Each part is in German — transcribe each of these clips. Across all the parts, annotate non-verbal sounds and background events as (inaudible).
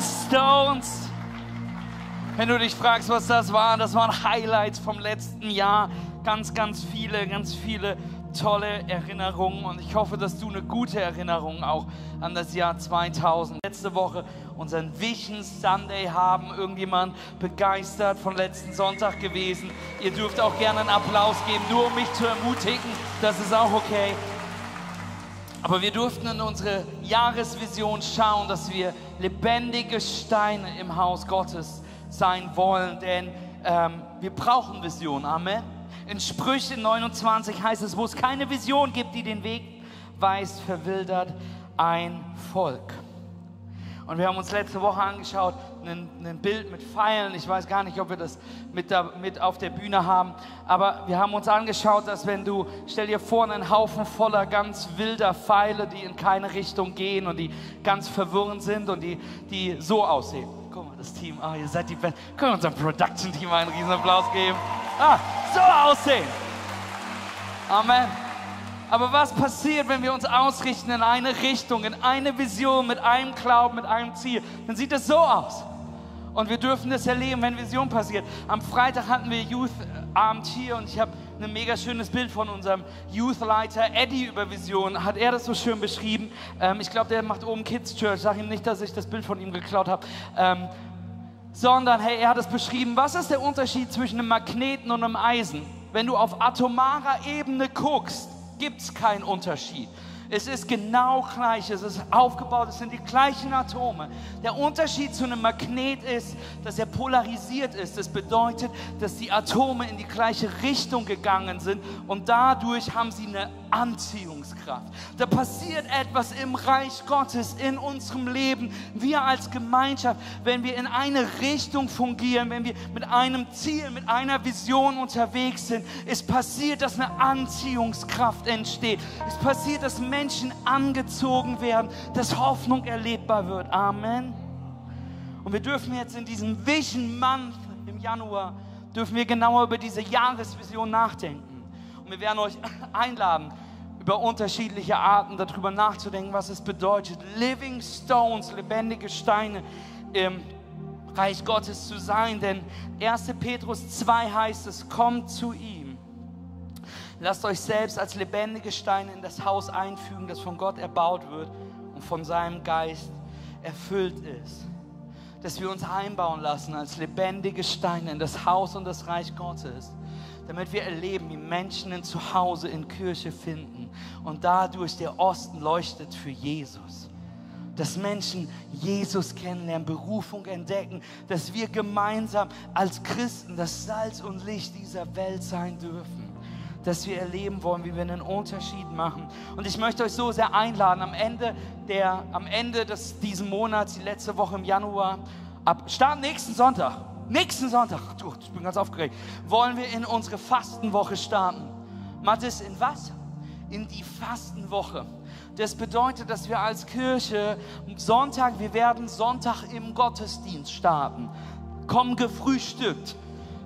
Stones. Wenn du dich fragst, was das war, das waren Highlights vom letzten Jahr. Ganz, ganz viele, ganz viele tolle Erinnerungen und ich hoffe, dass du eine gute Erinnerung auch an das Jahr 2000. Letzte Woche unseren Vision Sunday haben. Irgendjemand begeistert von letzten Sonntag gewesen. Ihr dürft auch gerne einen Applaus geben, nur um mich zu ermutigen. Das ist auch okay. Aber wir durften in unsere Jahresvision schauen, dass wir lebendige Steine im Haus Gottes sein wollen, denn ähm, wir brauchen Vision. Amen. In Sprüche 29 heißt es, wo es keine Vision gibt, die den Weg weist, verwildert ein Volk. Und wir haben uns letzte Woche angeschaut, ein, ein, Bild mit Pfeilen. Ich weiß gar nicht, ob wir das mit, da, mit auf der Bühne haben. Aber wir haben uns angeschaut, dass wenn du, stell dir vor, einen Haufen voller ganz wilder Pfeile, die in keine Richtung gehen und die ganz verwirrend sind und die, die so aussehen. Guck mal, das Team, ah, ihr seid die Band. Können wir unserem Production-Team einen riesen Applaus geben? Ah, so aussehen. Amen. Aber was passiert, wenn wir uns ausrichten in eine Richtung, in eine Vision, mit einem Glauben, mit einem Ziel? Dann sieht es so aus. Und wir dürfen das erleben, wenn Vision passiert. Am Freitag hatten wir Youth-Abend hier und ich habe ein mega schönes Bild von unserem Youth-Leiter Eddie über Vision. Hat er das so schön beschrieben? Ähm, ich glaube, der macht oben Kids Church. Sag ihm nicht, dass ich das Bild von ihm geklaut habe. Ähm, sondern, hey, er hat es beschrieben. Was ist der Unterschied zwischen einem Magneten und einem Eisen? Wenn du auf atomarer Ebene guckst, gibt es keinen Unterschied. Es ist genau gleich, es ist aufgebaut, es sind die gleichen Atome. Der Unterschied zu einem Magnet ist, dass er polarisiert ist. Das bedeutet, dass die Atome in die gleiche Richtung gegangen sind und dadurch haben sie eine Anziehungskraft. Da passiert etwas im Reich Gottes, in unserem Leben, wir als Gemeinschaft, wenn wir in eine Richtung fungieren, wenn wir mit einem Ziel, mit einer Vision unterwegs sind. Es passiert, dass eine Anziehungskraft entsteht. Es passiert, dass Menschen angezogen werden, dass Hoffnung erlebbar wird. Amen. Und wir dürfen jetzt in diesem Vision Month im Januar, dürfen wir genauer über diese Jahresvision nachdenken. Und wir werden euch (laughs) einladen, über unterschiedliche Arten darüber nachzudenken, was es bedeutet, Living Stones, lebendige Steine im Reich Gottes zu sein. Denn 1. Petrus 2 heißt es, kommt zu ihm Lasst euch selbst als lebendige Steine in das Haus einfügen, das von Gott erbaut wird und von seinem Geist erfüllt ist. Dass wir uns einbauen lassen als lebendige Steine in das Haus und das Reich Gottes, damit wir erleben, wie Menschen ein Zuhause in Kirche finden und dadurch der Osten leuchtet für Jesus. Dass Menschen Jesus kennenlernen, Berufung entdecken, dass wir gemeinsam als Christen das Salz und Licht dieser Welt sein dürfen dass wir erleben wollen, wie wir einen Unterschied machen. Und ich möchte euch so sehr einladen, am Ende, der, am Ende des, diesen Monats, die letzte Woche im Januar, ab Start nächsten Sonntag, nächsten Sonntag, ich bin ganz aufgeregt, wollen wir in unsere Fastenwoche starten. Mathis, in was? In die Fastenwoche. Das bedeutet, dass wir als Kirche Sonntag, wir werden Sonntag im Gottesdienst starten. Komm gefrühstückt.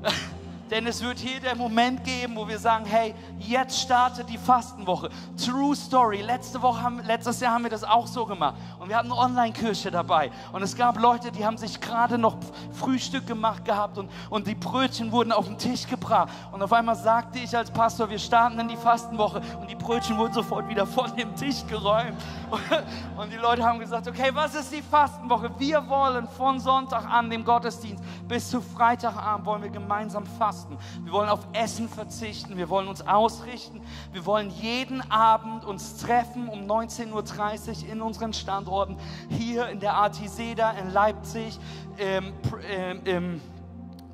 (laughs) Denn es wird hier der Moment geben, wo wir sagen, hey, jetzt startet die Fastenwoche. True Story. Letzte Woche haben, letztes Jahr haben wir das auch so gemacht. Und wir hatten eine Online-Kirche dabei. Und es gab Leute, die haben sich gerade noch Frühstück gemacht gehabt und, und die Brötchen wurden auf den Tisch gebracht. Und auf einmal sagte ich als Pastor, wir starten in die Fastenwoche. Und die Brötchen wurden sofort wieder von dem Tisch geräumt. (laughs) Und die Leute haben gesagt, okay, was ist die Fastenwoche? Wir wollen von Sonntag an, dem Gottesdienst, bis zu Freitagabend wollen wir gemeinsam fasten fasten. Wir wollen auf Essen verzichten. Wir wollen uns ausrichten. Wir wollen jeden Abend uns treffen um 19.30 Uhr in unseren Standorten. Hier in der Artiseda in Leipzig, im, im, im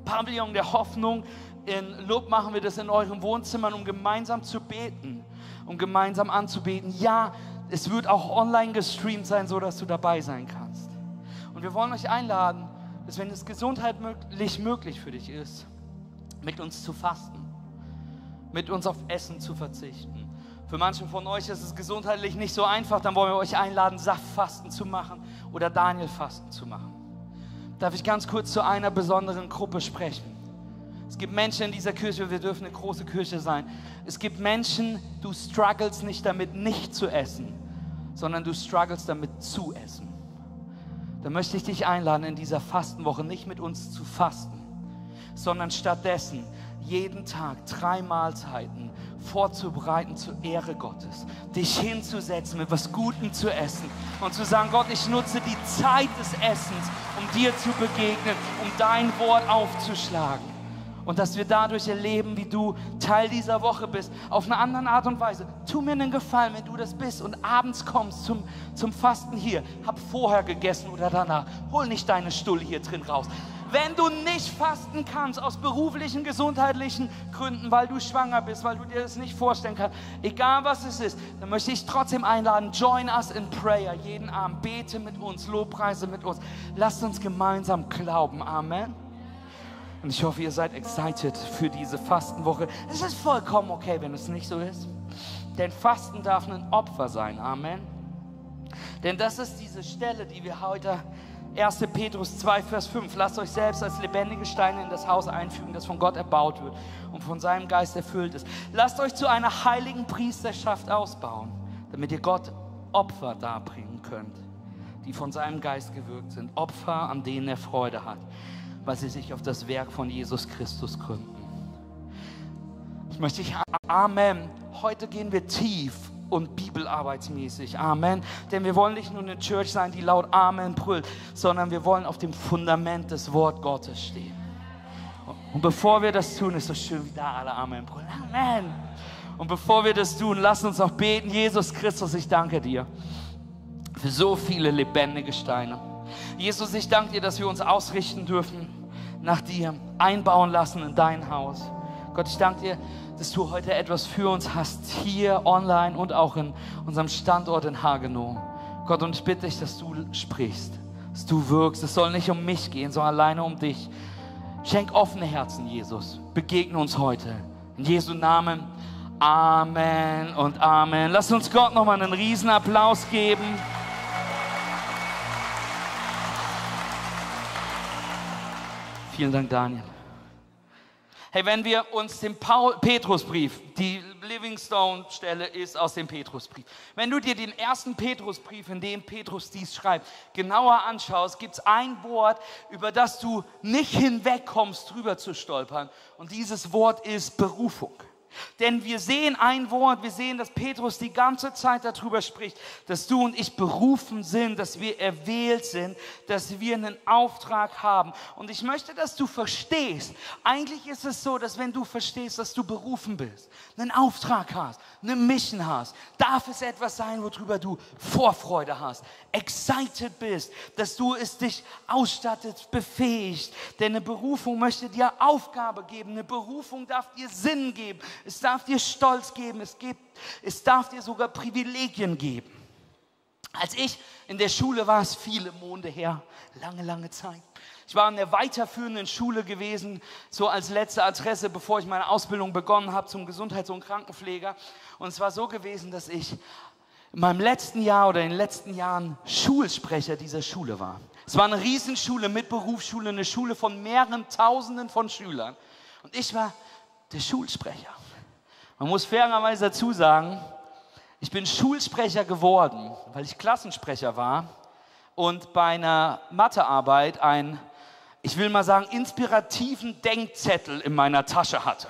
Pavillon der Hoffnung. In Lob machen wir das in euren Wohnzimmern, um gemeinsam zu beten, um gemeinsam anzubeten. Ja, es wird auch online gestreamt sein, so dass du dabei sein kannst. Und wir wollen euch einladen, dass wenn es gesundheitlich möglich für dich ist, mit uns zu fasten, mit uns auf Essen zu verzichten. Für manche von euch ist es gesundheitlich nicht so einfach, dann wollen wir euch einladen, Saftfasten zu machen oder Danielfasten zu machen. Darf ich ganz kurz zu einer besonderen Gruppe sprechen? Es gibt Menschen in dieser Kirche, wir dürfen eine große Kirche sein. Es gibt Menschen, du struggles nicht damit, nicht zu essen, sondern du struggles damit zu essen. dann möchte ich dich einladen, in dieser Fastenwoche nicht mit uns zu fasten, sondern stattdessen jeden Tag drei Mahlzeiten vorzubereiten zur Ehre Gottes. Dich hinzusetzen, mit was Gutem zu essen und zu sagen, Gott, ich nutze die Zeit des Essens, um dir zu begegnen, um dein Wort aufzuschlagen. Und dass wir dadurch erleben, wie du Teil dieser Woche bist, auf eine andere Art und Weise. Tu mir einen Gefallen, wenn du das bist und abends kommst zum, zum Fasten hier. Hab vorher gegessen oder danach. Hol nicht deine Stulle hier drin raus. Wenn du nicht fasten kannst, aus beruflichen, gesundheitlichen Gründen, weil du schwanger bist, weil du dir das nicht vorstellen kannst, egal was es ist, dann möchte ich trotzdem einladen, join us in prayer jeden Abend. Bete mit uns, Lobpreise mit uns. Lasst uns gemeinsam glauben. Amen. Und ich hoffe, ihr seid excited für diese Fastenwoche. Es ist vollkommen okay, wenn es nicht so ist. Denn Fasten darf ein Opfer sein. Amen. Denn das ist diese Stelle, die wir heute 1. Petrus 2, Vers 5. Lasst euch selbst als lebendige Steine in das Haus einfügen, das von Gott erbaut wird und von seinem Geist erfüllt ist. Lasst euch zu einer heiligen Priesterschaft ausbauen, damit ihr Gott Opfer darbringen könnt, die von seinem Geist gewirkt sind. Opfer, an denen er Freude hat weil sie sich auf das Werk von Jesus Christus gründen. Ich möchte dich, Amen. Heute gehen wir tief und bibelarbeitsmäßig. Amen. Denn wir wollen nicht nur eine Church sein, die laut Amen brüllt, sondern wir wollen auf dem Fundament des Wort Gottes stehen. Und bevor wir das tun, ist so schön, wie da alle Amen brüllen. Amen. Und bevor wir das tun, lass uns auch beten. Jesus Christus, ich danke dir für so viele lebendige Steine. Jesus, ich danke dir, dass wir uns ausrichten dürfen nach dir einbauen lassen in dein Haus. Gott, ich danke dir, dass du heute etwas für uns hast, hier online und auch in unserem Standort in Hagenow. Gott, und ich bitte dich, dass du sprichst, dass du wirkst. Es soll nicht um mich gehen, sondern alleine um dich. Schenk offene Herzen, Jesus. Begegne uns heute. In Jesu Namen. Amen und Amen. Lass uns Gott nochmal einen riesen Applaus geben. Vielen Dank, Daniel. Hey, wenn wir uns den Paul Petrusbrief, die Livingstone-Stelle ist aus dem Petrusbrief. Wenn du dir den ersten Petrusbrief, in dem Petrus dies schreibt, genauer anschaust, gibt es ein Wort, über das du nicht hinwegkommst, drüber zu stolpern. Und dieses Wort ist Berufung. Denn wir sehen ein Wort, wir sehen, dass Petrus die ganze Zeit darüber spricht, dass du und ich berufen sind, dass wir erwählt sind, dass wir einen Auftrag haben. Und ich möchte, dass du verstehst, eigentlich ist es so, dass wenn du verstehst, dass du berufen bist, einen Auftrag hast, eine Mission hast, darf es etwas sein, worüber du Vorfreude hast, excited bist, dass du es dich ausstattet, befähigt. Denn eine Berufung möchte dir Aufgabe geben, eine Berufung darf dir Sinn geben, es darf dir Stolz geben, es, gibt, es darf dir sogar Privilegien geben. Als ich in der Schule war, es viele Monde her, lange, lange Zeit. Ich war in der weiterführenden Schule gewesen, so als letzte Adresse, bevor ich meine Ausbildung begonnen habe zum Gesundheits- und Krankenpfleger. Und es war so gewesen, dass ich in meinem letzten Jahr oder in den letzten Jahren Schulsprecher dieser Schule war. Es war eine Riesenschule mit Berufsschule, eine Schule von mehreren Tausenden von Schülern. Und ich war der Schulsprecher. Man muss fairerweise dazu sagen, ich bin Schulsprecher geworden, weil ich Klassensprecher war und bei einer Mathearbeit einen, ich will mal sagen, inspirativen Denkzettel in meiner Tasche hatte.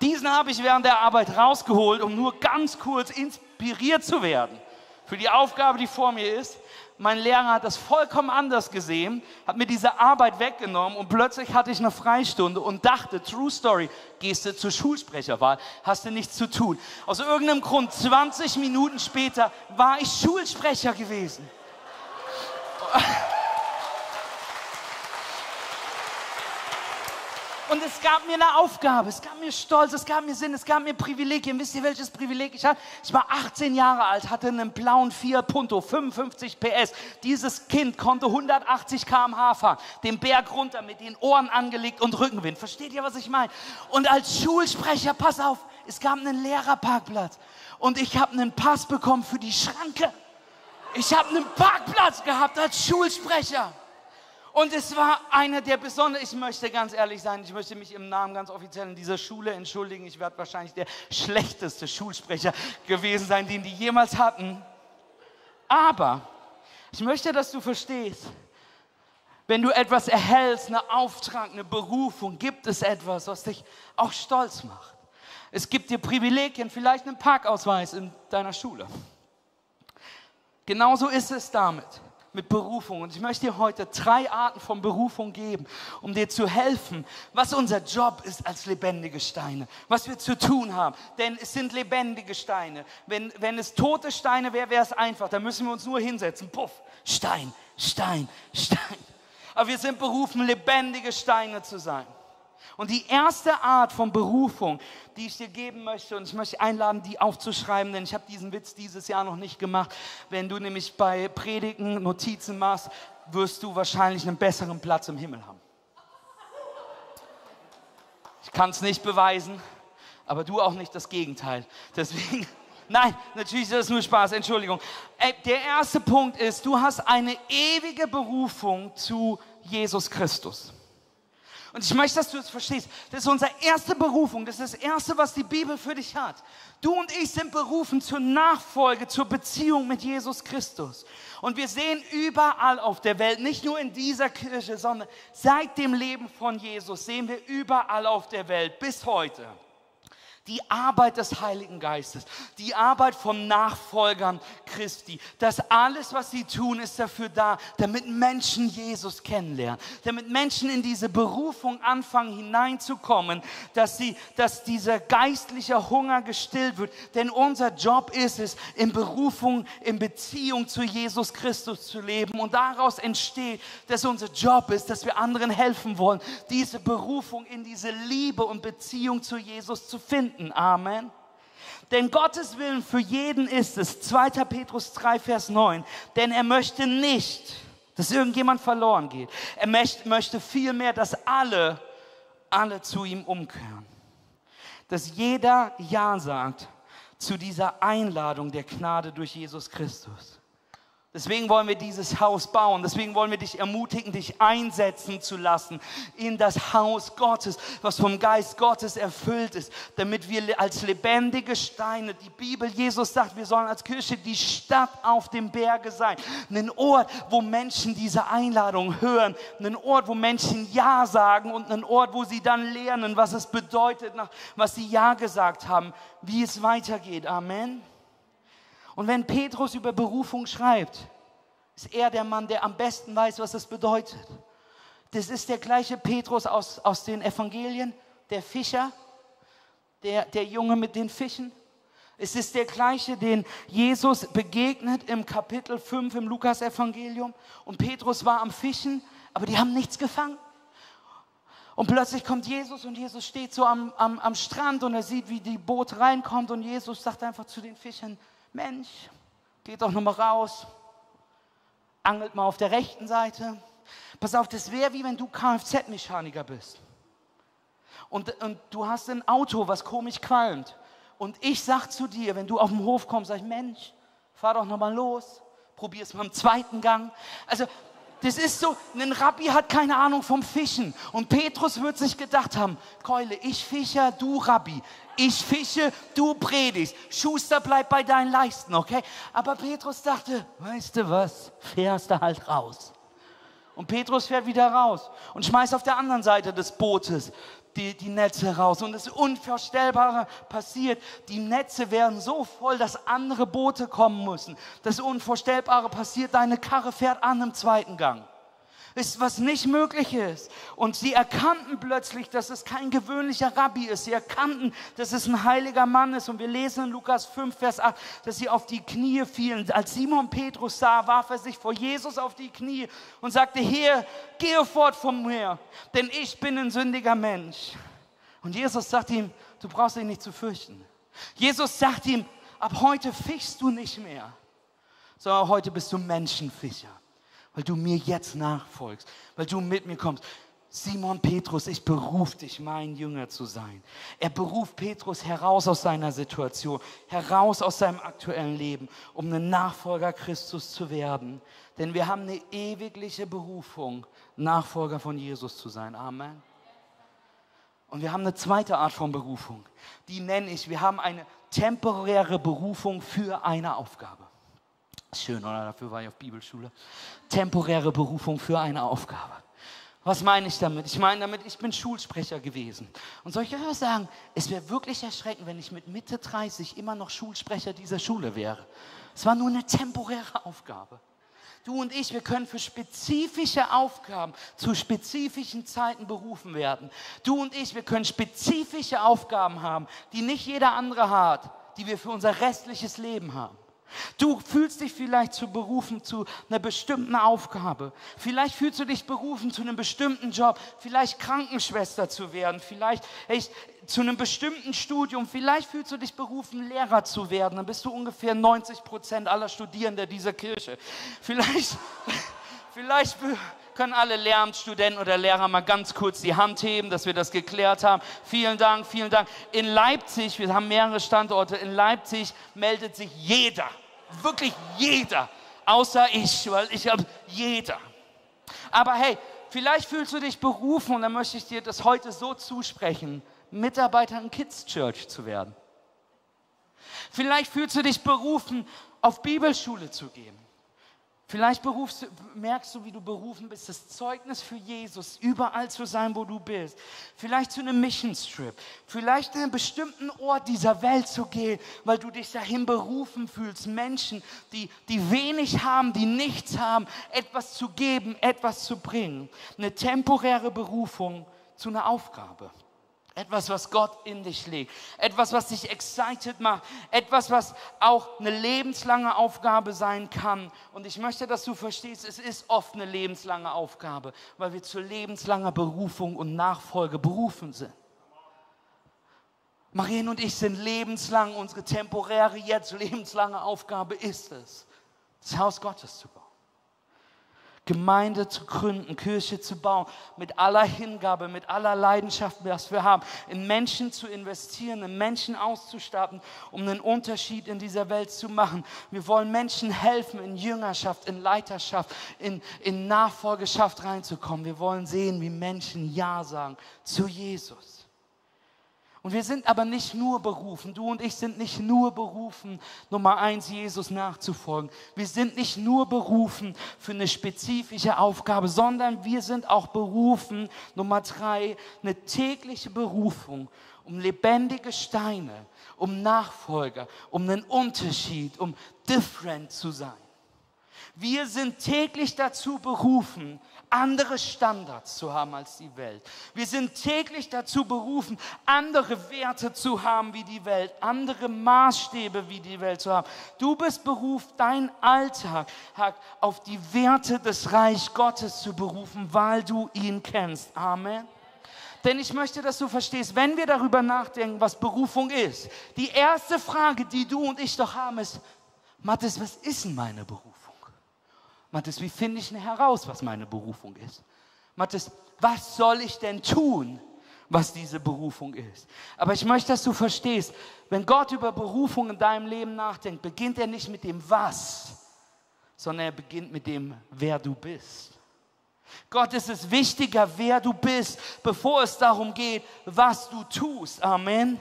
Diesen habe ich während der Arbeit rausgeholt, um nur ganz kurz inspiriert zu werden für die Aufgabe, die vor mir ist mein Lehrer hat das vollkommen anders gesehen, hat mir diese Arbeit weggenommen und plötzlich hatte ich eine Freistunde und dachte, True Story, gehst du zur Schulsprecherwahl, hast du nichts zu tun. Aus irgendeinem Grund, 20 Minuten später, war ich Schulsprecher gewesen. Und es gab mir eine Aufgabe, es gab mir Stolz, es gab mir Sinn, es gab mir Privilegien. Wisst ihr, welches Privileg ich hatte? Ich war 18 Jahre alt, hatte einen blauen Fiat Punto, 55 PS. Dieses Kind konnte 180 km/h fahren, den Berg runter mit den Ohren angelegt und Rückenwind. Versteht ihr, was ich meine? Und als Schulsprecher, pass auf, es gab einen Lehrerparkplatz. Und ich habe einen Pass bekommen für die Schranke. Ich habe einen Parkplatz gehabt als Schulsprecher. Und es war einer der besonderen, ich möchte ganz ehrlich sein, ich möchte mich im Namen ganz offiziell in dieser Schule entschuldigen. Ich werde wahrscheinlich der schlechteste Schulsprecher gewesen sein, den die jemals hatten. Aber Ich möchte, dass du verstehst, wenn du etwas erhältst, einen Auftrag, eine Berufung, gibt es etwas, was dich auch stolz macht. Es gibt dir Privilegien, vielleicht einen Parkausweis in deiner Schule. Genauso ist es damit mit Berufung. Und ich möchte dir heute drei Arten von Berufung geben, um dir zu helfen, was unser Job ist als lebendige Steine, was wir zu tun haben. Denn es sind lebendige Steine. Wenn, wenn es tote Steine wäre, wäre es einfach. Da müssen wir uns nur hinsetzen. Puff, Stein, Stein, Stein. Aber wir sind berufen, lebendige Steine zu sein. Und die erste Art von Berufung, die ich dir geben möchte, und ich möchte einladen, die aufzuschreiben, denn ich habe diesen Witz dieses Jahr noch nicht gemacht. Wenn du nämlich bei Predigen Notizen machst, wirst du wahrscheinlich einen besseren Platz im Himmel haben. Ich kann es nicht beweisen, aber du auch nicht das Gegenteil. Deswegen, (laughs) nein, natürlich ist das nur Spaß, Entschuldigung. Der erste Punkt ist, du hast eine ewige Berufung zu Jesus Christus. Und ich möchte, dass du es verstehst. Das ist unsere erste Berufung. Das ist das Erste, was die Bibel für dich hat. Du und ich sind berufen zur Nachfolge, zur Beziehung mit Jesus Christus. Und wir sehen überall auf der Welt, nicht nur in dieser Kirche, sondern seit dem Leben von Jesus sehen wir überall auf der Welt bis heute die Arbeit des Heiligen Geistes, die Arbeit von Nachfolgern Christi. Das alles, was sie tun, ist dafür da, damit Menschen Jesus kennenlernen, damit Menschen in diese Berufung anfangen hineinzukommen, dass, sie, dass dieser geistliche Hunger gestillt wird. Denn unser Job ist es, in Berufung, in Beziehung zu Jesus Christus zu leben. Und daraus entsteht, dass unser Job ist, dass wir anderen helfen wollen, diese Berufung in diese Liebe und Beziehung zu Jesus zu finden finden. Amen. Denn Gottes Willen für jeden ist es, 2. Petrus 3, Vers 9, denn er möchte nicht, dass irgendjemand verloren geht. Er möchte vielmehr, dass alle, alle zu ihm umkehren. Dass jeder Ja sagt zu dieser Einladung der Gnade durch Jesus Christus. Deswegen wollen wir dieses Haus bauen. Deswegen wollen wir dich ermutigen, dich einsetzen zu lassen in das Haus Gottes, was vom Geist Gottes erfüllt ist, damit wir als lebendige Steine, die Bibel, Jesus sagt, wir sollen als Kirche die Stadt auf dem Berge sein. Ein Ort, wo Menschen diese Einladung hören. Ein Ort, wo Menschen Ja sagen und ein Ort, wo sie dann lernen, was es bedeutet, was sie Ja gesagt haben, wie es weitergeht. Amen. Und wenn Petrus über Berufung schreibt, ist er der Mann, der am besten weiß, was das bedeutet. Das ist der gleiche Petrus aus, aus den Evangelien, der Fischer, der, der Junge mit den Fischen. Es ist der gleiche, den Jesus begegnet im Kapitel 5 im Lukas-Evangelium. Und Petrus war am Fischen, aber die haben nichts gefangen. Und plötzlich kommt Jesus und Jesus steht so am, am, am Strand und er sieht, wie die Boot reinkommt und Jesus sagt einfach zu den Fischern, Mensch, geht doch nochmal raus, angelt mal auf der rechten Seite. Pass auf, das wäre wie wenn du Kfz-Mechaniker bist. Und, und du hast ein Auto, was komisch qualmt. Und ich sag zu dir, wenn du auf den Hof kommst, sag ich, Mensch, fahr doch nochmal los, probier es mal im zweiten Gang. Also das ist so, ein Rabbi hat keine Ahnung vom Fischen. Und Petrus wird sich gedacht haben, Keule, ich Fischer, du Rabbi. Ich fische, du predigst. Schuster, bleib bei deinen Leisten, okay? Aber Petrus dachte, weißt du was, fährst du halt raus. Und Petrus fährt wieder raus und schmeißt auf der anderen Seite des Bootes die, die Netze raus. Und das Unvorstellbare passiert. Die Netze werden so voll, dass andere Boote kommen müssen. Das Unvorstellbare passiert, deine Karre fährt an im zweiten Gang ist, was nicht möglich ist. Und sie erkannten plötzlich, dass es kein gewöhnlicher Rabbi ist. Sie erkannten, dass es ein heiliger Mann ist. Und wir lesen in Lukas 5, Vers 8, dass sie auf die Knie fielen. Als Simon Petrus sah, warf er sich vor Jesus auf die Knie und sagte, Herr, gehe fort von mir, denn ich bin ein sündiger Mensch. Und Jesus sagt ihm, du brauchst dich nicht zu fürchten. Jesus sagt ihm, ab heute fischst du nicht mehr, sondern heute bist du Menschenfischer weil du mir jetzt nachfolgst, weil du mit mir kommst. Simon Petrus, ich beruf dich, mein Jünger zu sein. Er beruft Petrus heraus aus seiner Situation, heraus aus seinem aktuellen Leben, um ein Nachfolger Christus zu werden. Denn wir haben eine ewigliche Berufung, Nachfolger von Jesus zu sein. Amen. Und wir haben eine zweite Art von Berufung. Die nenne ich, wir haben eine temporäre Berufung für eine Aufgabe. Schön, oder? Dafür war ich auf Bibelschule. Temporäre Berufung für eine Aufgabe. Was meine ich damit? Ich meine damit, ich bin Schulsprecher gewesen. Und soll ich euch sagen, es wäre wirklich erschreckend, wenn ich mit Mitte 30 immer noch Schulsprecher dieser Schule wäre. Es war nur eine temporäre Aufgabe. Du und ich, wir können für spezifische Aufgaben zu spezifischen Zeiten berufen werden. Du und ich, wir können spezifische Aufgaben haben, die nicht jeder andere hat, die wir für unser restliches Leben haben. Du fühlst dich vielleicht zu berufen zu einer bestimmten Aufgabe. Vielleicht fühlst du dich berufen zu einem bestimmten Job. Vielleicht Krankenschwester zu werden. Vielleicht echt, zu einem bestimmten Studium. Vielleicht fühlst du dich berufen, Lehrer zu werden. Dann bist du ungefähr 90 Prozent aller Studierenden dieser Kirche. Vielleicht, (laughs) vielleicht können alle Lehramtsstudenten oder Lehrer mal ganz kurz die Hand heben, dass wir das geklärt haben. Vielen Dank, vielen Dank. In Leipzig, wir haben mehrere Standorte, in Leipzig meldet sich jeder wirklich jeder, außer ich, weil ich habe jeder. Aber hey, vielleicht fühlst du dich berufen und dann möchte ich dir das heute so zusprechen, Mitarbeiter in Kids Church zu werden. Vielleicht fühlst du dich berufen, auf Bibelschule zu gehen. Vielleicht berufst, merkst du, wie du berufen bist, das Zeugnis für Jesus, überall zu sein, wo du bist. Vielleicht zu einem Missionstrip. Vielleicht in einen bestimmten Ort dieser Welt zu gehen, weil du dich dahin berufen fühlst, Menschen, die, die wenig haben, die nichts haben, etwas zu geben, etwas zu bringen. Eine temporäre Berufung zu einer Aufgabe. Etwas, was Gott in dich legt. Etwas, was dich excited macht. Etwas, was auch eine lebenslange Aufgabe sein kann. Und ich möchte, dass du verstehst, es ist oft eine lebenslange Aufgabe, weil wir zu lebenslanger Berufung und Nachfolge berufen sind. Marien und ich sind lebenslang, unsere temporäre, jetzt lebenslange Aufgabe ist es, das Haus Gottes zu bauen. Gemeinde zu gründen, Kirche zu bauen, mit aller Hingabe, mit aller Leidenschaft, was wir haben, in Menschen zu investieren, in Menschen auszustatten, um einen Unterschied in dieser Welt zu machen. Wir wollen Menschen helfen, in Jüngerschaft, in Leiterschaft, in, in Nachfolgeschaft reinzukommen. Wir wollen sehen, wie Menschen Ja sagen zu Jesus. Und wir sind aber nicht nur berufen, du und ich sind nicht nur berufen, Nummer eins, Jesus nachzufolgen. Wir sind nicht nur berufen für eine spezifische Aufgabe, sondern wir sind auch berufen, Nummer drei, eine tägliche Berufung, um lebendige Steine, um Nachfolger, um einen Unterschied, um different zu sein. Wir sind täglich dazu berufen, andere Standards zu haben als die Welt. Wir sind täglich dazu berufen, andere Werte zu haben wie die Welt, andere Maßstäbe wie die Welt zu haben. Du bist berufen, dein Alltag auf die Werte des Reich Gottes zu berufen, weil du ihn kennst. Amen. Denn ich möchte, dass du verstehst, wenn wir darüber nachdenken, was Berufung ist, die erste Frage, die du und ich doch haben, ist, Mathis, was ist denn meine Berufung? Mathis, wie finde ich denn heraus, was meine Berufung ist? Mathis, was soll ich denn tun, was diese Berufung ist? Aber ich möchte, dass du verstehst, wenn Gott über Berufung in deinem Leben nachdenkt, beginnt er nicht mit dem Was, sondern er beginnt mit dem, wer du bist. Gott ist es wichtiger, wer du bist, bevor es darum geht, was du tust. Amen.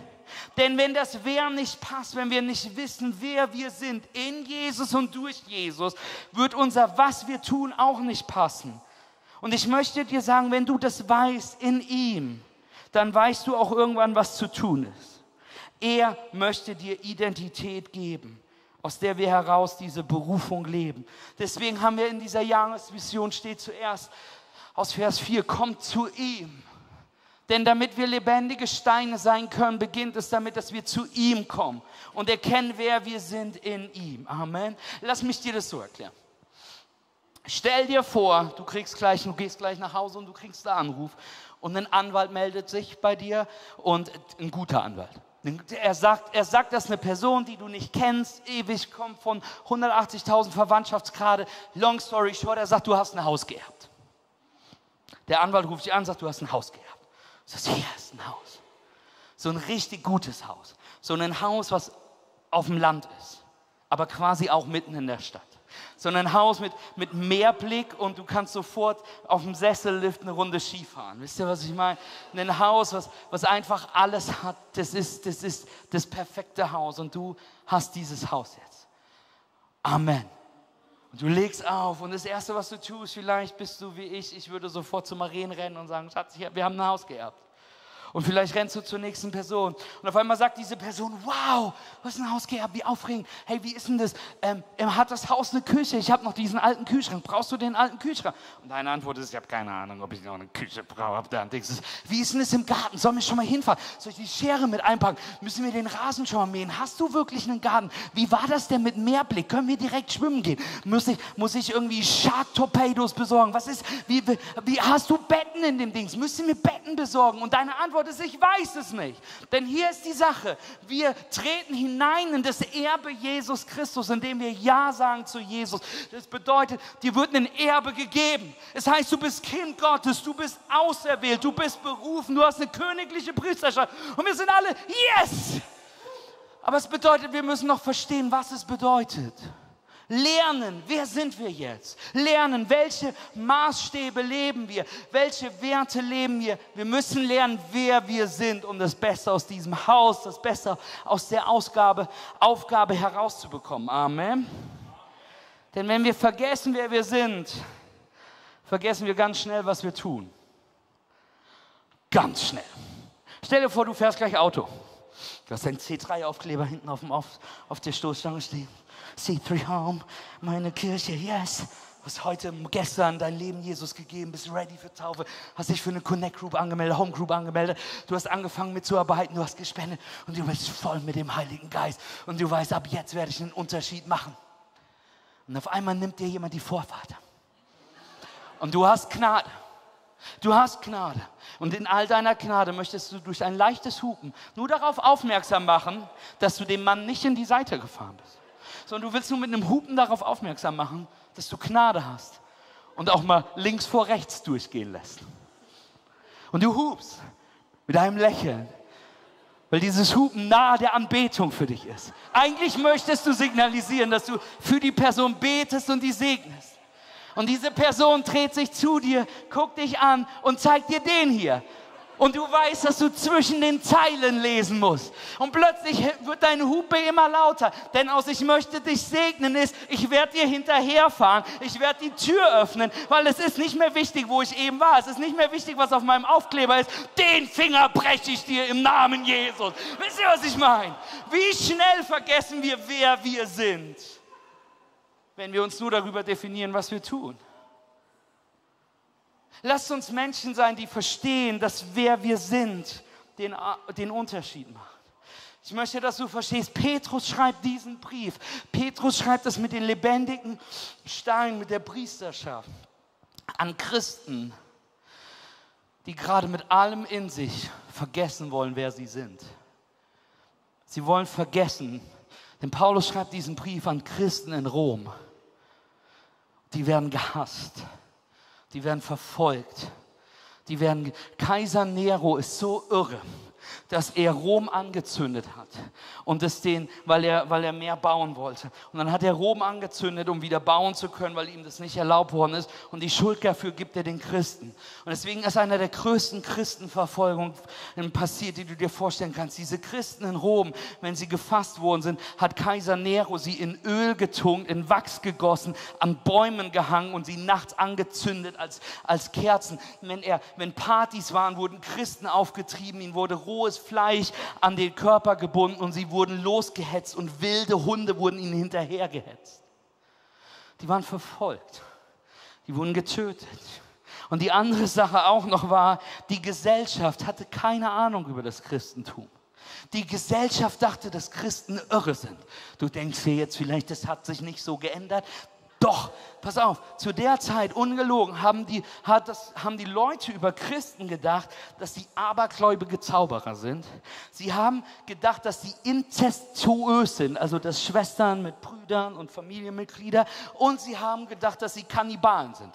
Denn wenn das Wer nicht passt, wenn wir nicht wissen, wer wir sind in Jesus und durch Jesus, wird unser Was wir tun auch nicht passen. Und ich möchte dir sagen, wenn du das weißt in ihm, dann weißt du auch irgendwann, was zu tun ist. Er möchte dir Identität geben, aus der wir heraus diese Berufung leben. Deswegen haben wir in dieser Jahresvision steht zuerst aus Vers 4, kommt zu ihm denn damit wir lebendige Steine sein können, beginnt es damit, dass wir zu ihm kommen und erkennen, wer wir sind in ihm. Amen. Lass mich dir das so erklären. Stell dir vor, du kriegst gleich, du gehst gleich nach Hause und du kriegst einen Anruf und ein Anwalt meldet sich bei dir und ein guter Anwalt. Er sagt, er sagt, dass eine Person, die du nicht kennst, ewig kommt von 180.000 Verwandtschaftsgrade. Long story short, er sagt, du hast ein Haus geerbt. Der Anwalt ruft dich an, sagt, du hast ein Haus geerbt. Das hier ist ein Haus. So ein richtig gutes Haus. So ein Haus, was auf dem Land ist, aber quasi auch mitten in der Stadt. So ein Haus mit, mit Meerblick und du kannst sofort auf dem Sessellift eine Runde Skifahren. Wisst ihr, was ich meine? Ein Haus, was, was einfach alles hat. Das ist, das ist das perfekte Haus und du hast dieses Haus jetzt. Amen. Und du legst auf und das Erste, was du tust, vielleicht bist du wie ich, ich würde sofort zu Marien rennen und sagen, Schatz, wir haben ein Haus geerbt. Und vielleicht rennst du zur nächsten Person. Und auf einmal sagt diese Person, wow, was ist ein Haus gehabt, wie aufregend. Hey, wie ist denn das? Ähm, hat das Haus eine Küche? Ich habe noch diesen alten Kühlschrank. Brauchst du den alten Kühlschrank? Und deine Antwort ist, ich habe keine Ahnung, ob ich noch eine Küche brauche. Wie ist denn das im Garten? Sollen wir schon mal hinfahren? Soll ich die Schere mit einpacken? Müssen wir den Rasen schon mal mähen? Hast du wirklich einen Garten? Wie war das denn mit Meerblick? Können wir direkt schwimmen gehen? Muss ich, muss ich irgendwie Shark Torpedos besorgen? Was ist, wie, wie, hast du Betten in dem Dings? Müssen wir Betten besorgen? Und deine Antwort Ist, ich weiß es nicht. Denn hier ist die Sache. Wir treten hinein in das Erbe Jesus Christus, indem wir Ja sagen zu Jesus. Das bedeutet, dir wird ein Erbe gegeben. Es heißt, du bist Kind Gottes, du bist auserwählt, du bist berufen, du hast eine königliche Priesterschaft. Und wir sind alle, yes! Aber es bedeutet, wir müssen noch verstehen, was es bedeutet. Lernen, wer sind wir jetzt? Lernen, welche Maßstäbe leben wir? Welche Werte leben wir? Wir müssen lernen, wer wir sind, um das Beste aus diesem Haus, das Beste aus der Ausgabe, Aufgabe herauszubekommen. Amen. Denn wenn wir vergessen, wer wir sind, vergessen wir ganz schnell, was wir tun. Ganz schnell. Stell dir vor, du fährst gleich Auto. Du hast einen C3-Aufkleber hinten auf, dem, auf, auf der Stoßstange stehen. C3 Home, meine Kirche, yes. Du hast heute, gestern dein Leben Jesus gegeben, bist ready für Taufe, hast dich für eine Connect Group angemeldet, Home Group angemeldet, du hast angefangen mitzuarbeiten, du hast gespendet und du bist voll mit dem Heiligen Geist und du weißt, ab jetzt werde ich einen Unterschied machen. Und auf einmal nimmt dir jemand die Vorfahrt. Und du hast Gnade. Du hast Gnade. Und in all deiner Gnade möchtest du durch ein leichtes Hupen nur darauf aufmerksam machen, dass du dem Mann nicht in die Seite gefahren bist sondern du willst nur mit einem Hupen darauf aufmerksam machen, dass du Gnade hast und auch mal links vor rechts durchgehen lässt. Und du hupst mit einem Lächeln, weil dieses Hupen nahe der Anbetung für dich ist. Eigentlich möchtest du signalisieren, dass du für die Person betest und die segnest. Und diese Person dreht sich zu dir, guckt dich an und zeigt dir den hier. Und du weißt, dass du zwischen den Zeilen lesen musst. Und plötzlich wird deine Hupe immer lauter. Denn aus ich möchte dich segnen ist, ich werde dir hinterherfahren. Ich werde die Tür öffnen, weil es ist nicht mehr wichtig, wo ich eben war. Es ist nicht mehr wichtig, was auf meinem Aufkleber ist. Den Finger breche ich dir im Namen Jesus. Wisst ihr, was ich meine? Wie schnell vergessen wir, wer wir sind, wenn wir uns nur darüber definieren, was wir tun. Lasst uns Menschen sein, die verstehen, dass wer wir sind, den, den Unterschied macht. Ich möchte, dass du verstehst, Petrus schreibt diesen Brief. Petrus schreibt das mit den lebendigen Steinen, mit der Priesterschaft an Christen, die gerade mit allem in sich vergessen wollen, wer sie sind. Sie wollen vergessen, denn Paulus schreibt diesen Brief an Christen in Rom. Die werden gehasst die werden verfolgt. Die werden, Kaiser Nero ist so irre dass er Rom angezündet hat und es den, weil er, weil er mehr bauen wollte. Und dann hat er Rom angezündet, um wieder bauen zu können, weil ihm das nicht erlaubt worden ist. Und die Schuld dafür gibt er den Christen. Und deswegen ist einer der größten Christenverfolgungen passiert, die du dir vorstellen kannst. Diese Christen in Rom, wenn sie gefasst worden sind, hat Kaiser Nero sie in Öl getunkt, in Wachs gegossen, an Bäumen gehangen und sie nachts angezündet als, als Kerzen. Wenn, er, wenn Partys waren, wurden Christen aufgetrieben, ihnen wurde rohes Fleisch an den Körper gebunden und sie wurden losgehetzt und wilde Hunde wurden ihnen hinterhergehetzt. Die waren verfolgt. Die wurden getötet. Und die andere Sache auch noch war, die Gesellschaft hatte keine Ahnung über das Christentum. Die Gesellschaft dachte, dass Christen irre sind. Du denkst dir jetzt vielleicht, das hat sich nicht so geändert. Doch, pass auf, zu der Zeit, ungelogen, haben die, hat das, haben die Leute über Christen gedacht, dass sie abergläubige Zauberer sind. Sie haben gedacht, dass sie inzestuös sind, also dass Schwestern mit Brüdern und Familienmitgliedern. Und sie haben gedacht, dass sie Kannibalen sind.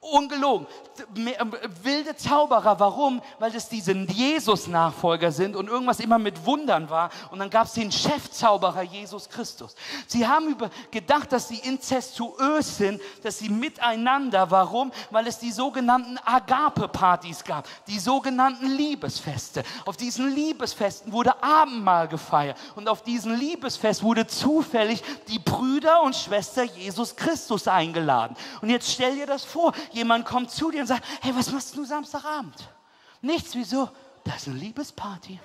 Ungelogen. Ähm, wilde Zauberer. Warum? Weil es diese Jesus-Nachfolger sind und irgendwas immer mit Wundern war. Und dann gab es den Chefzauberer Jesus Christus. Sie haben über gedacht, dass sie inzestuös sind, dass sie miteinander. Warum? Weil es die sogenannten Agape-Partys gab, die sogenannten Liebesfeste. Auf diesen Liebesfesten wurde Abendmahl gefeiert. Und auf diesen Liebesfest wurde zufällig die Brüder und Schwester Jesus Christus eingeladen. Und jetzt stell dir das vor jemand kommt zu dir und sagt, hey, was machst du Samstagabend? Nichts, wieso? Das ist eine Liebesparty.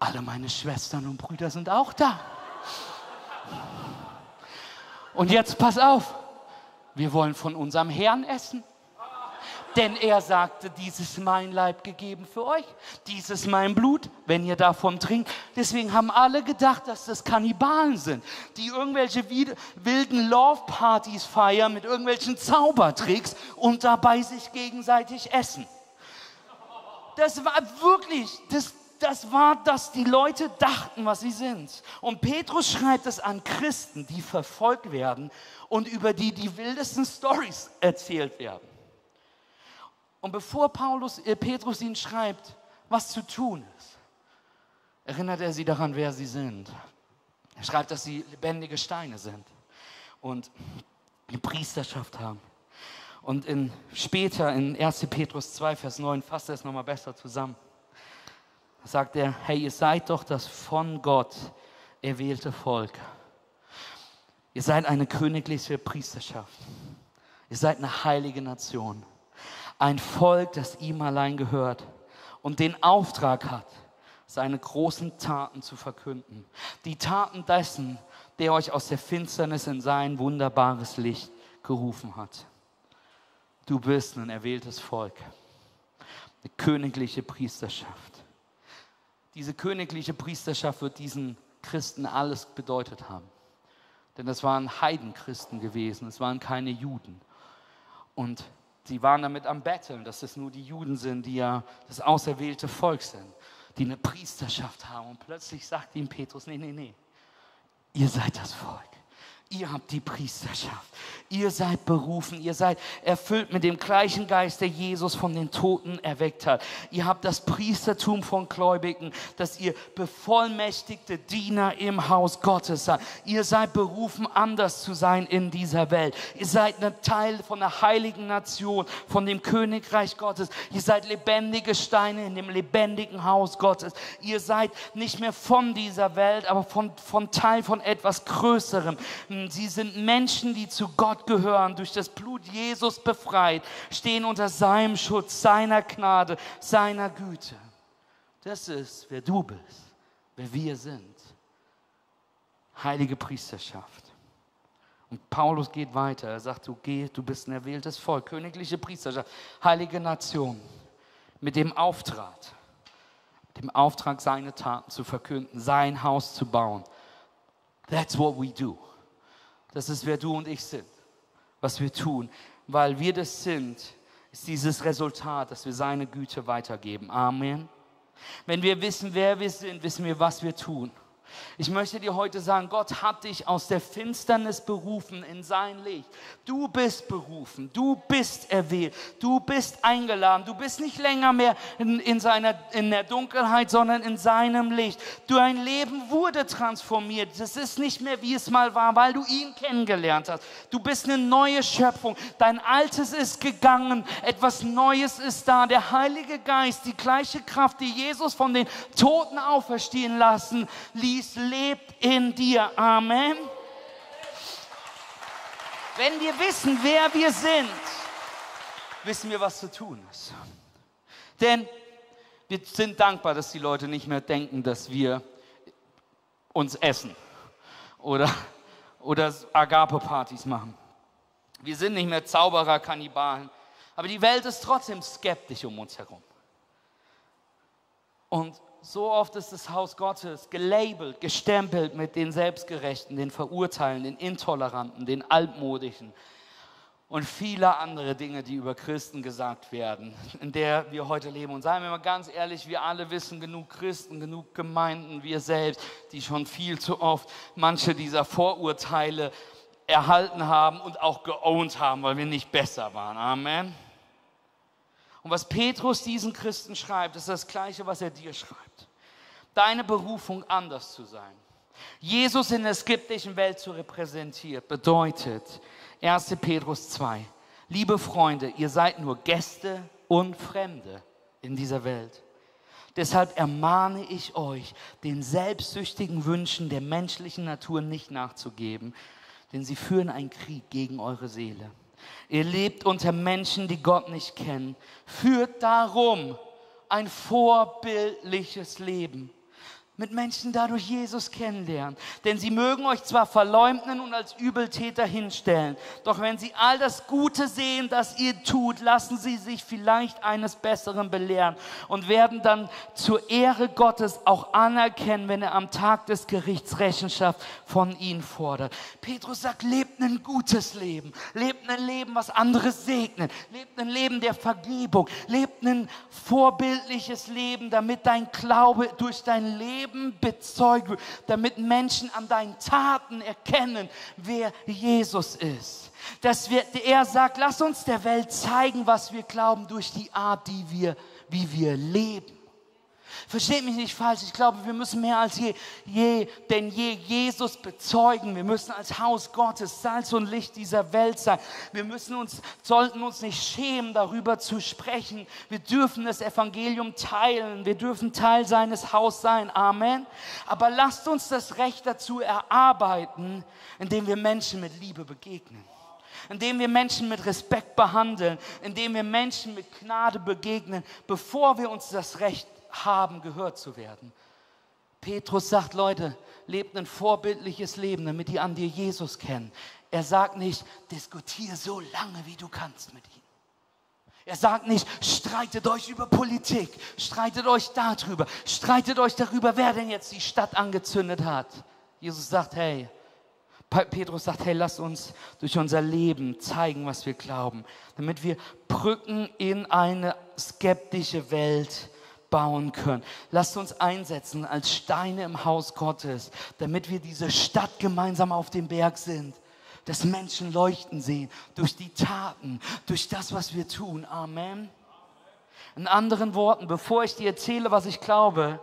Alle meine Schwestern und Brüder sind auch da. Und jetzt pass auf, wir wollen von unserem Herrn essen. Denn er sagte, dies ist mein Leib gegeben für euch, dies ist mein Blut, wenn ihr davon trinkt. Deswegen haben alle gedacht, dass das Kannibalen sind, die irgendwelche wilden Love-Partys feiern mit irgendwelchen Zaubertricks und dabei sich gegenseitig essen. Das war wirklich, das, das war, dass die Leute dachten, was sie sind. Und Petrus schreibt es an Christen, die verfolgt werden und über die die wildesten Stories erzählt werden. Und bevor Paulus, äh, Petrus ihn schreibt, was zu tun ist, erinnert er sie daran, wer sie sind. Er schreibt, dass sie lebendige Steine sind und eine Priesterschaft haben. Und in, später in 1. Petrus 2, Vers 9 fasst er es nochmal besser zusammen. Da sagt er, hey, ihr seid doch das von Gott erwählte Volk. Ihr seid eine königliche Priesterschaft. Ihr seid eine heilige Nation. Ein Volk, das ihm allein gehört und den Auftrag hat, seine großen Taten zu verkünden. Die Taten dessen, der euch aus der Finsternis in sein wunderbares Licht gerufen hat. Du bist ein erwähltes Volk, eine königliche Priesterschaft. Diese königliche Priesterschaft wird diesen Christen alles bedeutet haben. Denn das waren Heidenchristen gewesen, es waren keine Juden. Und Sie waren damit am Betteln, dass es nur die Juden sind, die ja das auserwählte Volk sind, die eine Priesterschaft haben. Und plötzlich sagt ihm Petrus, nee, nee, nee, ihr seid das Volk. Ihr habt die Priesterschaft. Ihr seid berufen. Ihr seid erfüllt mit dem gleichen Geist, der Jesus von den Toten erweckt hat. Ihr habt das Priestertum von Gläubigen, dass ihr bevollmächtigte Diener im Haus Gottes seid. Ihr seid berufen, anders zu sein in dieser Welt. Ihr seid ein Teil von der heiligen Nation, von dem Königreich Gottes. Ihr seid lebendige Steine in dem lebendigen Haus Gottes. Ihr seid nicht mehr von dieser Welt, aber von, von Teil von etwas Größerem Sie sind Menschen, die zu Gott gehören, durch das Blut Jesus befreit, stehen unter seinem Schutz, seiner Gnade, seiner Güte. Das ist, wer du bist, wer wir sind. Heilige Priesterschaft. Und Paulus geht weiter. Er sagt, du geh, du bist ein erwähltes Volk, königliche Priesterschaft, heilige Nation, mit dem Auftrag, dem Auftrag, seine Taten zu verkünden, sein Haus zu bauen. That's what we do. Das ist, wer du und ich sind, was wir tun. Weil wir das sind, ist dieses Resultat, dass wir seine Güte weitergeben. Amen. Wenn wir wissen, wer wir sind, wissen wir, was wir tun. Ich möchte dir heute sagen, Gott hat dich aus der Finsternis berufen in sein Licht. Du bist berufen, du bist erwählt, du bist eingeladen, du bist nicht länger mehr in, in, seiner, in der Dunkelheit, sondern in seinem Licht. Dein Leben wurde transformiert. Es ist nicht mehr, wie es mal war, weil du ihn kennengelernt hast. Du bist eine neue Schöpfung. Dein Altes ist gegangen, etwas Neues ist da. Der Heilige Geist, die gleiche Kraft, die Jesus von den Toten auferstehen lassen ließ, dies lebt in dir. Amen. Wenn wir wissen, wer wir sind, wissen wir, was zu tun ist. Denn wir sind dankbar, dass die Leute nicht mehr denken, dass wir uns essen oder, oder Agape-Partys machen. Wir sind nicht mehr Zauberer, Kannibalen. Aber die Welt ist trotzdem skeptisch um uns herum. Und so oft ist das Haus Gottes gelabelt, gestempelt mit den Selbstgerechten, den Verurteilen, den Intoleranten, den Altmodischen und viele andere Dinge, die über Christen gesagt werden, in der wir heute leben. Und seien wir mal ganz ehrlich, wir alle wissen genug Christen, genug Gemeinden, wir selbst, die schon viel zu oft manche dieser Vorurteile erhalten haben und auch geowned haben, weil wir nicht besser waren. Amen. Und was Petrus diesen Christen schreibt, ist das gleiche, was er dir schreibt. Deine Berufung anders zu sein. Jesus in der skeptischen Welt zu repräsentieren, bedeutet 1. Petrus 2. Liebe Freunde, ihr seid nur Gäste und Fremde in dieser Welt. Deshalb ermahne ich euch, den selbstsüchtigen Wünschen der menschlichen Natur nicht nachzugeben, denn sie führen einen Krieg gegen eure Seele. Ihr lebt unter Menschen, die Gott nicht kennen. Führt darum ein vorbildliches Leben mit Menschen dadurch Jesus kennenlernen. Denn sie mögen euch zwar verleumden und als Übeltäter hinstellen, doch wenn sie all das Gute sehen, das ihr tut, lassen sie sich vielleicht eines Besseren belehren und werden dann zur Ehre Gottes auch anerkennen, wenn er am Tag des Gerichts Rechenschaft von ihnen fordert. Petrus sagt, lebt ein gutes Leben, lebt ein Leben, was andere segnet, lebt ein Leben der Vergebung, lebt ein vorbildliches Leben, damit dein Glaube durch dein Leben Leben bezeugt wird, damit Menschen an deinen Taten erkennen, wer Jesus ist. Dass wir, er sagt, lass uns der Welt zeigen, was wir glauben durch die Art, die wir, wie wir leben. Versteht mich nicht falsch, ich glaube, wir müssen mehr als je, je denn je Jesus bezeugen. Wir müssen als Haus Gottes Salz und Licht dieser Welt sein. Wir müssen uns, sollten uns nicht schämen, darüber zu sprechen. Wir dürfen das Evangelium teilen. Wir dürfen Teil seines Haus sein. Amen. Aber lasst uns das Recht dazu erarbeiten, indem wir Menschen mit Liebe begegnen indem wir Menschen mit Respekt behandeln, indem wir Menschen mit Gnade begegnen, bevor wir uns das Recht haben, gehört zu werden. Petrus sagt, Leute, lebt ein vorbildliches Leben, damit die an dir Jesus kennen. Er sagt nicht, diskutiere so lange, wie du kannst mit ihm. Er sagt nicht, streitet euch über Politik, streitet euch darüber, streitet euch darüber, wer denn jetzt die Stadt angezündet hat. Jesus sagt, hey, Petrus sagt, hey, lass uns durch unser Leben zeigen, was wir glauben, damit wir Brücken in eine skeptische Welt bauen können. Lasst uns einsetzen als Steine im Haus Gottes, damit wir diese Stadt gemeinsam auf dem Berg sind, dass Menschen leuchten sehen durch die Taten, durch das, was wir tun. Amen. In anderen Worten, bevor ich dir erzähle, was ich glaube,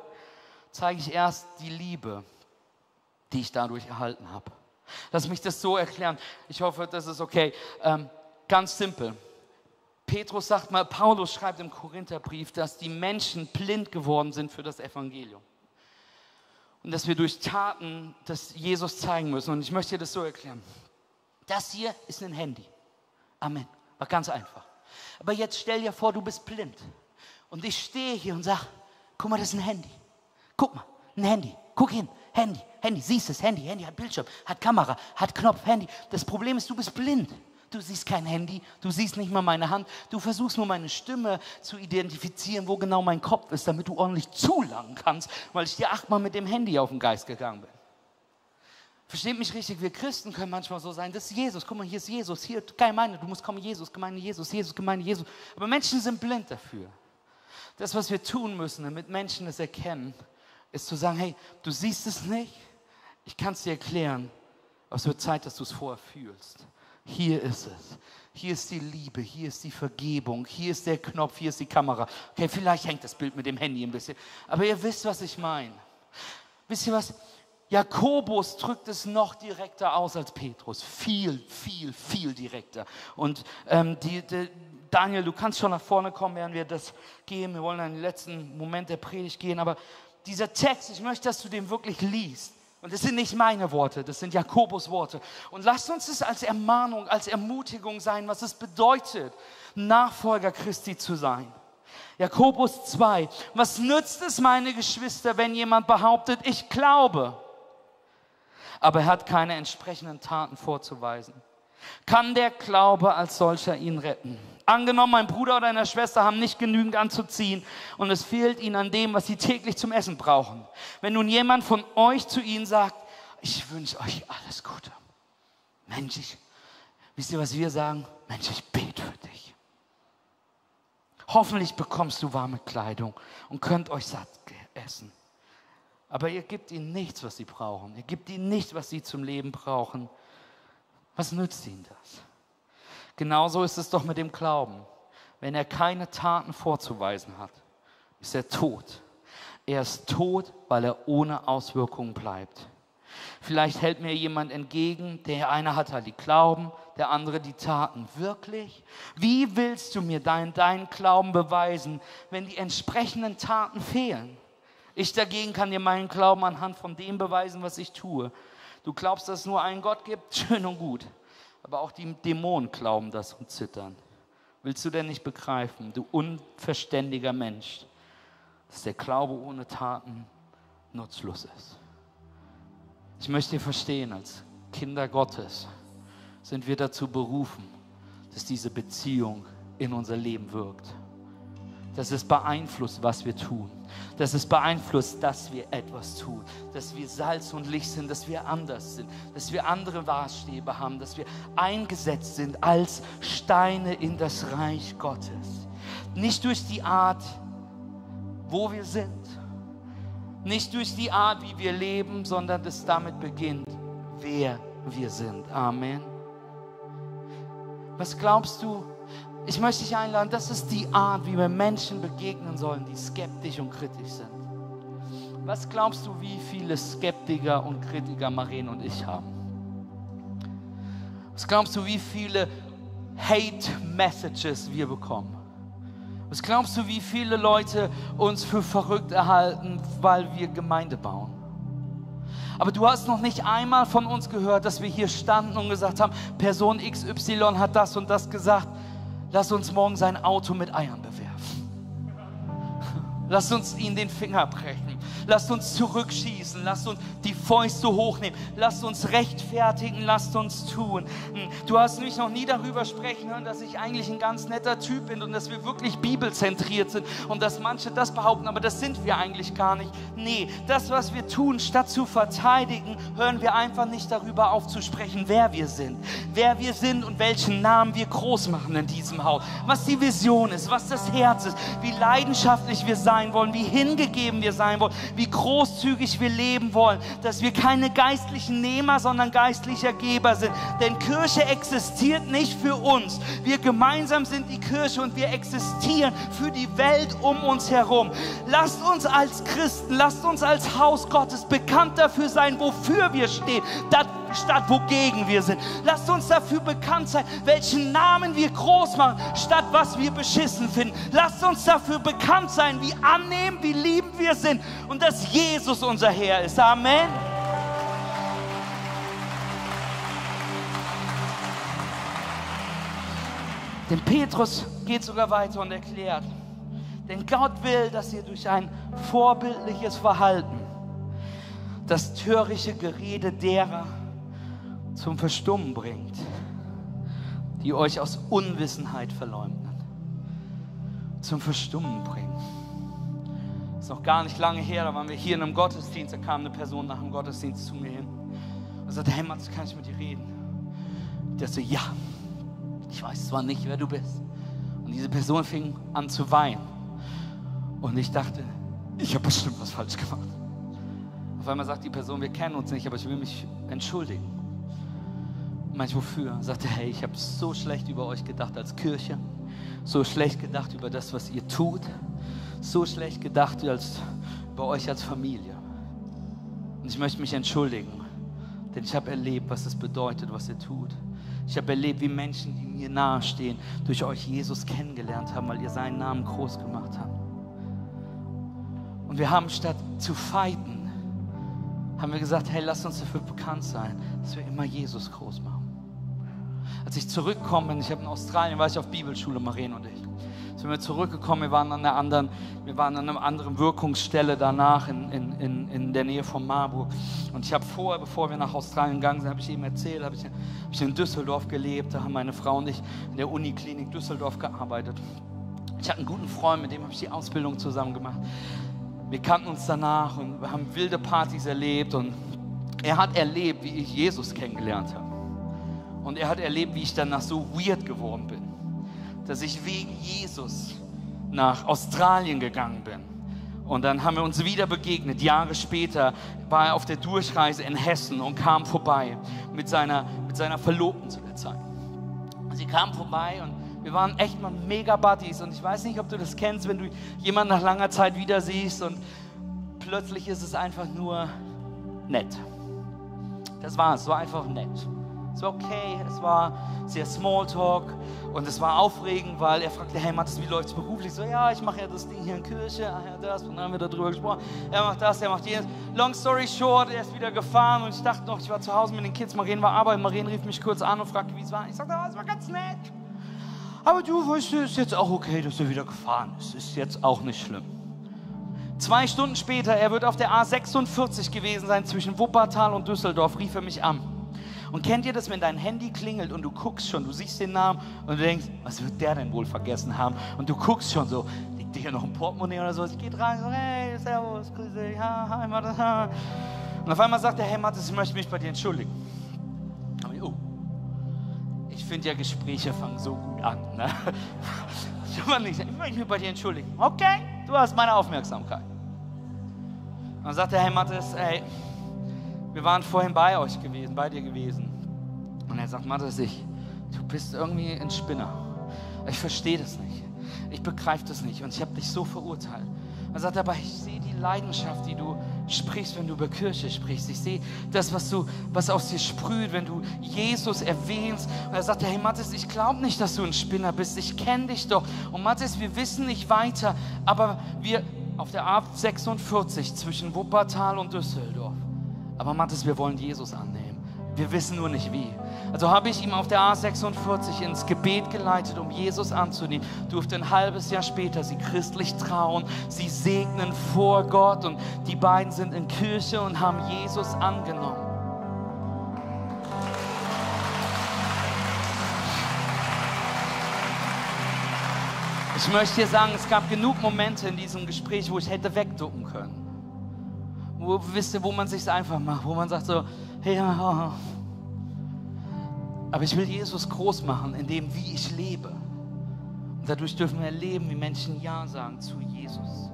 zeige ich erst die Liebe, die ich dadurch erhalten habe. Lass mich das so erklären. Ich hoffe, das ist okay. Ähm, ganz simpel. Petrus sagt mal, Paulus schreibt im Korintherbrief, dass die Menschen blind geworden sind für das Evangelium. Und dass wir durch Taten das Jesus zeigen müssen. Und ich möchte dir das so erklären. Das hier ist ein Handy. Amen. War ganz einfach. Aber jetzt stell dir vor, du bist blind. Und ich stehe hier und sage, guck mal, das ist ein Handy. Guck mal, ein Handy. Guck hin. Handy, Handy, siehst es, Handy, Handy hat Bildschirm, hat Kamera, hat Knopf, Handy. Das Problem ist, du bist blind. Du siehst kein Handy, du siehst nicht mal meine Hand, du versuchst nur meine Stimme zu identifizieren, wo genau mein Kopf ist, damit du ordentlich zulangen kannst, weil ich dir achtmal mit dem Handy auf den Geist gegangen bin. Versteht mich richtig, wir Christen können manchmal so sein, das ist Jesus, guck mal, hier ist Jesus, hier, Gemeinde, du musst kommen, Jesus, Gemeinde Jesus, Jesus, Gemeinde Jesus. Aber Menschen sind blind dafür. Das, was wir tun müssen, damit Menschen es erkennen, ist zu sagen, hey, du siehst es nicht, ich kann es dir erklären, aber es wird Zeit, dass du es vorher fühlst. Hier ist es. Hier ist die Liebe, hier ist die Vergebung, hier ist der Knopf, hier ist die Kamera. Okay, vielleicht hängt das Bild mit dem Handy ein bisschen. Aber ihr wisst, was ich meine. Wisst ihr was? Jakobus drückt es noch direkter aus als Petrus. Viel, viel, viel direkter. Und ähm, die, die, Daniel, du kannst schon nach vorne kommen, während wir das gehen. Wir wollen in den letzten Moment der Predigt gehen. Aber dieser Text, ich möchte, dass du den wirklich liest. Und das sind nicht meine Worte, das sind Jakobus Worte. Und lasst uns es als Ermahnung, als Ermutigung sein, was es bedeutet, Nachfolger Christi zu sein. Jakobus 2. Was nützt es, meine Geschwister, wenn jemand behauptet, ich glaube, aber er hat keine entsprechenden Taten vorzuweisen? Kann der Glaube als solcher ihn retten? Angenommen, mein Bruder oder eine Schwester haben nicht genügend anzuziehen und es fehlt ihnen an dem, was sie täglich zum Essen brauchen. Wenn nun jemand von euch zu ihnen sagt, ich wünsche euch alles Gute. Mensch, ich, wisst ihr, was wir sagen? Mensch, ich bete für dich. Hoffentlich bekommst du warme Kleidung und könnt euch satt essen. Aber ihr gebt ihnen nichts, was sie brauchen. Ihr gebt ihnen nichts, was sie zum Leben brauchen. Was nützt ihm das? Genauso ist es doch mit dem Glauben. Wenn er keine Taten vorzuweisen hat, ist er tot. Er ist tot, weil er ohne Auswirkungen bleibt. Vielleicht hält mir jemand entgegen, der eine hat halt die Glauben, der andere die Taten. Wirklich? Wie willst du mir deinen dein Glauben beweisen, wenn die entsprechenden Taten fehlen? Ich dagegen kann dir meinen Glauben anhand von dem beweisen, was ich tue. Du glaubst, dass es nur einen Gott gibt? (laughs) Schön und gut. Aber auch die Dämonen glauben das und zittern. Willst du denn nicht begreifen, du unverständiger Mensch, dass der Glaube ohne Taten nutzlos ist? Ich möchte dir verstehen, als Kinder Gottes sind wir dazu berufen, dass diese Beziehung in unser Leben wirkt. Dass es beeinflusst, was wir tun. Dass es beeinflusst, dass wir etwas tun. Dass wir Salz und Licht sind, dass wir anders sind. Dass wir andere Maßstäbe haben. Dass wir eingesetzt sind als Steine in das Reich Gottes. Nicht durch die Art, wo wir sind. Nicht durch die Art, wie wir leben, sondern es damit beginnt, wer wir sind. Amen. Was glaubst du, ich möchte dich einladen, das ist die Art, wie wir Menschen begegnen sollen, die skeptisch und kritisch sind. Was glaubst du, wie viele Skeptiker und Kritiker Maren und ich haben? Was glaubst du, wie viele Hate-Messages wir bekommen? Was glaubst du, wie viele Leute uns für verrückt erhalten, weil wir Gemeinde bauen? Aber du hast noch nicht einmal von uns gehört, dass wir hier standen und gesagt haben, Person XY hat das und das gesagt lass uns morgen sein Auto mit Eiern bewerfen. Lass uns ihn den Finger brechen. Lasst uns zurückschießen. Lasst uns die Fäuste hochnehmen. Lasst uns rechtfertigen. Lasst uns tun. Hm, du hast mich noch nie darüber sprechen hören, dass ich eigentlich ein ganz netter Typ bin und dass wir wirklich bibelzentriert sind und dass manche das behaupten, aber das sind wir eigentlich gar nicht. Nee, das, was wir tun, statt zu verteidigen, hören wir einfach nicht darüber auf zu sprechen, wer wir sind. Wer wir sind und welchen Namen wir groß machen in diesem Haus. Was die Vision ist, was das Herz ist, wie leidenschaftlich wir sein wollen, wie hingegeben wir sein wollen, wie großzügig wir leben wollen, dass wir keine geistlichen Nehmer, sondern geistlicher Geber sind. Denn Kirche existiert nicht für uns. Wir gemeinsam sind die Kirche und wir existieren für die Welt um uns herum. Lasst uns als Christen, lasst uns als Haus Gottes bekannt dafür sein, wofür wir stehen, statt wogegen wir sind. Lasst uns dafür bekannt sein, welchen Namen wir groß machen, statt was wir beschissen finden. Lasst uns dafür bekannt sein, wie annehmen, wie lieben wir sind und dass Jesus unser Herr ist. Amen. Denn Petrus geht sogar weiter und erklärt, denn Gott will, dass ihr durch ein vorbildliches Verhalten das törichte Gerede derer zum Verstummen bringt, die euch aus Unwissenheit verleumden, zum Verstummen bringt ist noch gar nicht lange her, da waren wir hier in einem Gottesdienst, da kam eine Person nach dem Gottesdienst zu mir hin und sagte, hey Mats, kann ich mit dir reden? Der so, ja, ich weiß zwar nicht, wer du bist. Und diese Person fing an zu weinen. Und ich dachte, ich habe bestimmt was falsch gemacht. Auf einmal sagt die Person, wir kennen uns nicht, aber ich will mich entschuldigen. Manch wofür? Sagte, hey, ich habe so schlecht über euch gedacht als Kirche, so schlecht gedacht über das, was ihr tut so schlecht gedacht als bei euch als Familie. Und ich möchte mich entschuldigen, denn ich habe erlebt, was es bedeutet, was ihr tut. Ich habe erlebt, wie Menschen, die mir nahestehen, durch euch Jesus kennengelernt haben, weil ihr seinen Namen groß gemacht habt. Und wir haben statt zu fighten, haben wir gesagt, hey, lass uns dafür bekannt sein, dass wir immer Jesus groß machen. Als ich zurückkomme, ich habe in Australien, war ich auf Bibelschule, Maren und ich sind wir zurückgekommen, wir waren an einer anderen, wir waren an einer anderen Wirkungsstelle danach in, in, in, in der Nähe von Marburg. Und ich habe vorher, bevor wir nach Australien gegangen sind, habe ich ihm erzählt, habe ich, hab ich in Düsseldorf gelebt, da haben meine Frau und ich in der Uniklinik Düsseldorf gearbeitet. Ich hatte einen guten Freund, mit dem habe ich die Ausbildung zusammen gemacht. Wir kannten uns danach und wir haben wilde Partys erlebt und er hat erlebt, wie ich Jesus kennengelernt habe. Und er hat erlebt, wie ich danach so weird geworden bin dass ich wegen Jesus nach Australien gegangen bin Und dann haben wir uns wieder begegnet. Jahre später war er auf der Durchreise in Hessen und kam vorbei mit seiner, mit seiner Verlobten zu der Zeit. Sie kam vorbei und wir waren echt mal mega Buddies. Und ich weiß nicht, ob du das kennst, wenn du jemanden nach langer Zeit wieder siehst und plötzlich ist es einfach nur nett. Das war es, war einfach nett. Es war okay, es war sehr Smalltalk und es war aufregend, weil er fragte, hey Mathis, wie läuft es beruflich? So, ja, ich mache ja das Ding hier in Kirche, ach ja, das, und dann haben wir darüber gesprochen. Er macht das, er macht jenes. Long story short, er ist wieder gefahren und ich dachte noch, ich war zu Hause mit den Kids, Marien war arbeiten, Marien rief mich kurz an und fragte, wie es war. Ich sagte, oh, es war ganz nett. Aber du, weißt du, ist jetzt auch okay, dass er wieder gefahren ist. Ist jetzt auch nicht schlimm. Zwei Stunden später, er wird auf der A46 gewesen sein, zwischen Wuppertal und Düsseldorf, rief er mich an. Und kennt ihr das, wenn dein Handy klingelt und du guckst schon, du siehst den Namen und du denkst, was wird der denn wohl vergessen haben? Und du guckst schon so, liegt dir hier noch ein Portemonnaie oder so? Ich gehe rein, so, hey, servus, grüß dich, ha, hi, Mathis, ha. Und auf einmal sagt er, hey, Mathis, ich möchte mich bei dir entschuldigen. Ich, oh, ich finde ja, Gespräche fangen so gut an. Ne? (laughs) Ich möchte mich bei dir entschuldigen. Okay, du hast meine Aufmerksamkeit. Und dann sagt er, hey, Mathis, ey, wir waren vorhin bei euch gewesen, bei dir gewesen. Und er sagt, Mathis, ich, du bist irgendwie ein Spinner. Ich verstehe das nicht. Ich begreife das nicht und ich habe dich so verurteilt. Er sagt aber, ich sehe die Leidenschaft, die du sprichst, wenn du über Kirche sprichst. Ich sehe das, was, du, was aus dir sprüht, wenn du Jesus erwähnst. Und er sagt, hey Mathis, ich glaube nicht, dass du ein Spinner bist. Ich kenne dich doch. Und Mathis, wir wissen nicht weiter, aber wir auf der A46 zwischen Wuppertal und Düsseldorf aber Mathis, wir wollen Jesus annehmen. Wir wissen nur nicht wie. Also habe ich ihm auf der A46 ins Gebet geleitet, um Jesus anzunehmen. Durfte ein halbes Jahr später sie christlich trauen, sie segnen vor Gott und die beiden sind in Kirche und haben Jesus angenommen. Ich möchte dir sagen, es gab genug Momente in diesem Gespräch, wo ich hätte wegducken können wo, wisst ihr, wo man sich einfach macht, wo man sagt so, hey, ja, aber ich will Jesus groß machen, in dem, wie ich lebe. Und dadurch dürfen wir erleben, wie Menschen Ja sagen zu Jesus.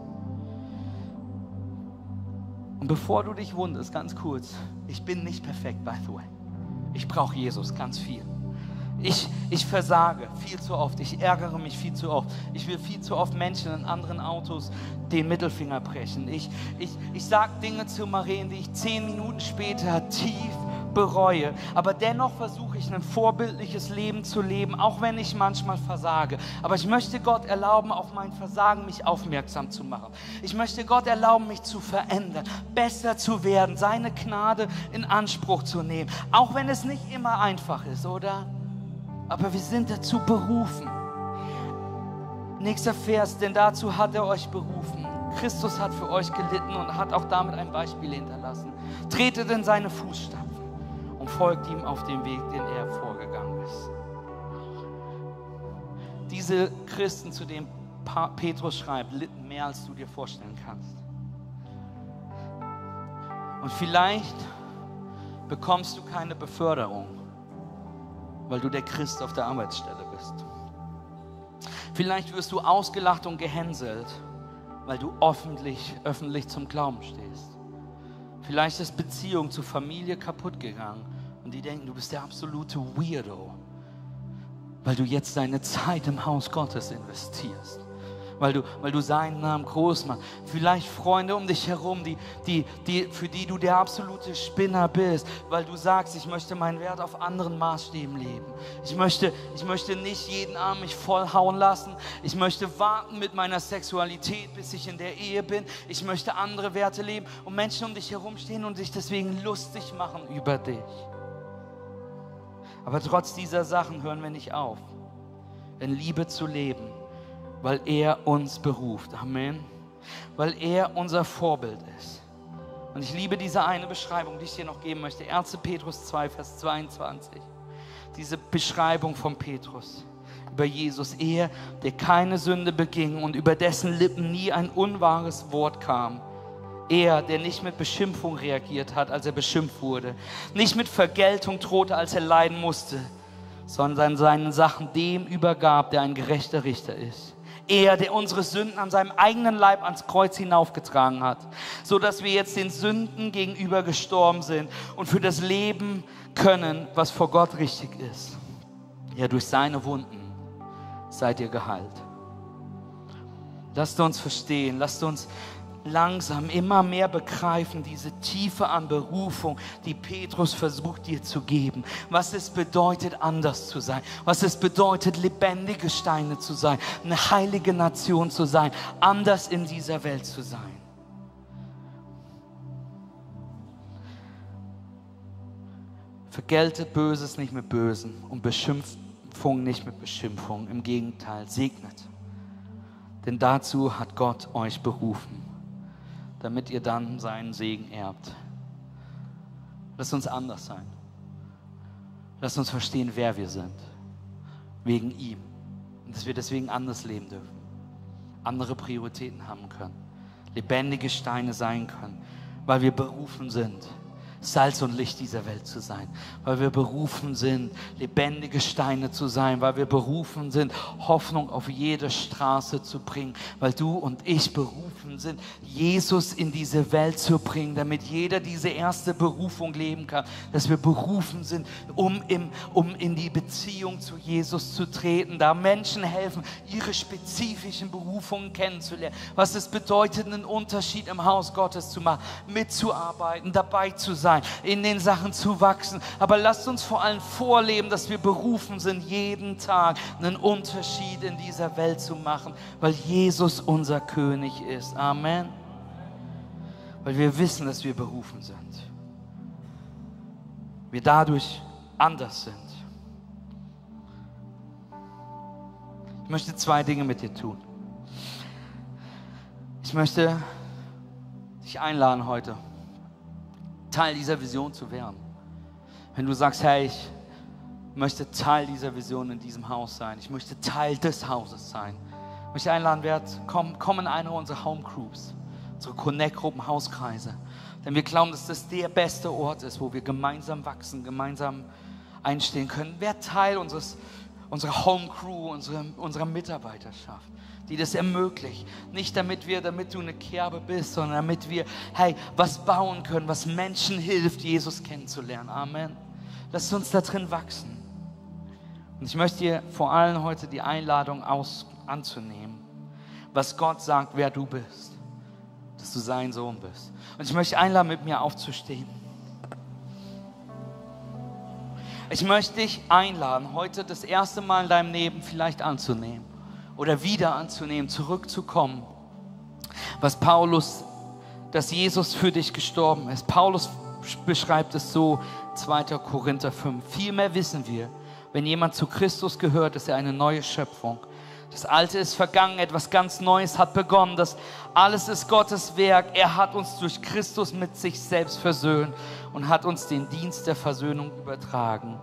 Und bevor du dich wunderst, ganz kurz, ich bin nicht perfekt, by the way. Ich brauche Jesus ganz viel. Ich, ich versage viel zu oft. Ich ärgere mich viel zu oft. Ich will viel zu oft Menschen in anderen Autos den Mittelfinger brechen. Ich, ich, ich sage Dinge zu Marien, die ich zehn Minuten später tief bereue. Aber dennoch versuche ich ein vorbildliches Leben zu leben, auch wenn ich manchmal versage. Aber ich möchte Gott erlauben, auf mein Versagen mich aufmerksam zu machen. Ich möchte Gott erlauben, mich zu verändern, besser zu werden, seine Gnade in Anspruch zu nehmen. Auch wenn es nicht immer einfach ist, oder? Aber wir sind dazu berufen. Nächster Vers, denn dazu hat er euch berufen. Christus hat für euch gelitten und hat auch damit ein Beispiel hinterlassen. Tretet in seine Fußstapfen und folgt ihm auf dem Weg, den er vorgegangen ist. Diese Christen, zu denen Petrus schreibt, litten mehr, als du dir vorstellen kannst. Und vielleicht bekommst du keine Beförderung weil du der Christ auf der Arbeitsstelle bist. Vielleicht wirst du ausgelacht und gehänselt, weil du öffentlich, öffentlich zum Glauben stehst. Vielleicht ist Beziehung zur Familie kaputt gegangen und die denken, du bist der absolute Weirdo, weil du jetzt deine Zeit im Haus Gottes investierst weil du, weil du seinen Namen groß machst. Vielleicht Freunde um dich herum, die, die, die, für die du der absolute Spinner bist, weil du sagst, ich möchte meinen Wert auf anderen Maßstäben leben. Ich möchte, ich möchte nicht jeden Abend mich vollhauen lassen. Ich möchte warten mit meiner Sexualität, bis ich in der Ehe bin. Ich möchte andere Werte leben und Menschen um dich herum stehen und sich deswegen lustig machen über dich. Aber trotz dieser Sachen hören wir nicht auf, in Liebe zu leben weil er uns beruft. Amen. Weil er unser Vorbild ist. Und ich liebe diese eine Beschreibung, die ich dir noch geben möchte. 1. Petrus 2, Vers 22. Diese Beschreibung von Petrus über Jesus. Er, der keine Sünde beging und über dessen Lippen nie ein unwahres Wort kam. Er, der nicht mit Beschimpfung reagiert hat, als er beschimpft wurde. Nicht mit Vergeltung drohte, als er leiden musste, sondern seinen Sachen dem übergab, der ein gerechter Richter ist. Er, der unsere Sünden an seinem eigenen Leib ans Kreuz hinaufgetragen hat, so dass wir jetzt den Sünden gegenüber gestorben sind und für das Leben können, was vor Gott richtig ist. Ja, durch seine Wunden seid ihr geheilt. Lasst uns verstehen, lasst uns langsam immer mehr begreifen, diese Tiefe an Berufung, die Petrus versucht dir zu geben. Was es bedeutet, anders zu sein. Was es bedeutet, lebendige Steine zu sein, eine heilige Nation zu sein, anders in dieser Welt zu sein. Vergeltet Böses nicht mit Bösen und Beschimpfung nicht mit Beschimpfung. Im Gegenteil, segnet. Denn dazu hat Gott euch berufen damit ihr dann seinen Segen erbt. Lasst uns anders sein. Lasst uns verstehen, wer wir sind. Wegen ihm. Und dass wir deswegen anders leben dürfen. Andere Prioritäten haben können. Lebendige Steine sein können. Weil wir berufen sind Salz und Licht dieser Welt zu sein, weil wir berufen sind, lebendige Steine zu sein, weil wir berufen sind, Hoffnung auf jede Straße zu bringen, weil du und ich berufen sind, Jesus in diese Welt zu bringen, damit jeder diese erste Berufung leben kann, dass wir berufen sind, um, im, um in die Beziehung zu Jesus zu treten, da Menschen helfen, ihre spezifischen Berufungen kennenzulernen, was es bedeutet, einen Unterschied im Haus Gottes zu machen, mitzuarbeiten, dabei zu sein sein, in den Sachen zu wachsen. Aber lasst uns vor allem vorleben, dass wir berufen sind, jeden Tag einen Unterschied in dieser Welt zu machen, weil Jesus unser König ist. Amen. Weil wir wissen, dass wir berufen sind. Wir dadurch anders sind. Ich möchte zwei Dinge mit dir tun. Ich möchte dich einladen heute. Teil dieser Vision zu werden. Wenn du sagst, hey, ich möchte Teil dieser Vision in diesem Haus sein, ich möchte Teil des Hauses sein, ich möchte einladen, werd, komm, komm in eine unserer Home Groups, unsere Connect-Gruppen, Hauskreise. Denn wir glauben, dass das der beste Ort ist, wo wir gemeinsam wachsen, gemeinsam einstehen können. Wer Teil unseres, unserer Home Crew, unserer, unserer Mitarbeiterschaft die das ermöglicht. Nicht damit wir, damit du eine Kerbe bist, sondern damit wir, hey, was bauen können, was Menschen hilft, Jesus kennenzulernen. Amen. Lass uns da drin wachsen. Und ich möchte dir vor allem heute die Einladung aus, anzunehmen, was Gott sagt, wer du bist, dass du sein Sohn bist. Und ich möchte einladen, mit mir aufzustehen. Ich möchte dich einladen, heute das erste Mal in deinem Leben vielleicht anzunehmen oder wieder anzunehmen, zurückzukommen. Was Paulus, dass Jesus für dich gestorben ist. Paulus beschreibt es so, 2. Korinther 5. Vielmehr wissen wir, wenn jemand zu Christus gehört, ist er eine neue Schöpfung. Das Alte ist vergangen, etwas ganz Neues hat begonnen. Das alles ist Gottes Werk. Er hat uns durch Christus mit sich selbst versöhnt und hat uns den Dienst der Versöhnung übertragen.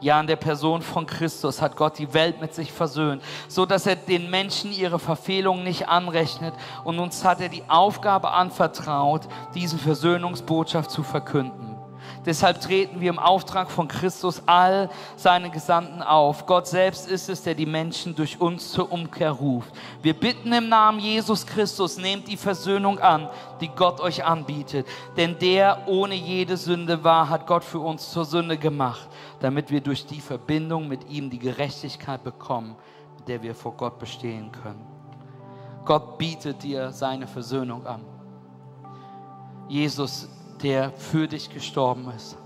Ja, in der Person von Christus hat Gott die Welt mit sich versöhnt, so dass er den Menschen ihre Verfehlungen nicht anrechnet und uns hat er die Aufgabe anvertraut, diesen Versöhnungsbotschaft zu verkünden. Deshalb treten wir im Auftrag von Christus all seine Gesandten auf. Gott selbst ist es, der die Menschen durch uns zur Umkehr ruft. Wir bitten im Namen Jesus Christus, nehmt die Versöhnung an, die Gott euch anbietet. Denn der ohne jede Sünde war, hat Gott für uns zur Sünde gemacht, damit wir durch die Verbindung mit ihm die Gerechtigkeit bekommen, mit der wir vor Gott bestehen können. Gott bietet dir seine Versöhnung an. Jesus der für dich gestorben ist.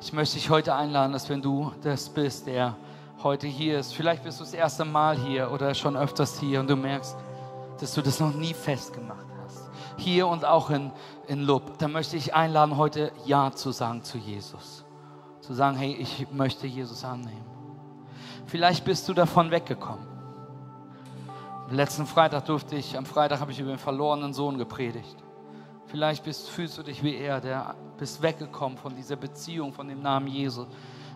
Ich möchte dich heute einladen, dass wenn du das bist, der heute hier ist, vielleicht bist du das erste Mal hier oder schon öfters hier und du merkst, dass du das noch nie festgemacht hast. Hier und auch in, in Lub, dann möchte ich einladen, heute Ja zu sagen zu Jesus. Zu sagen, hey, ich möchte Jesus annehmen. Vielleicht bist du davon weggekommen. Letzten Freitag durfte ich, am Freitag habe ich über den verlorenen Sohn gepredigt. Vielleicht bist, fühlst du dich wie er, der bist weggekommen von dieser Beziehung, von dem Namen Jesus.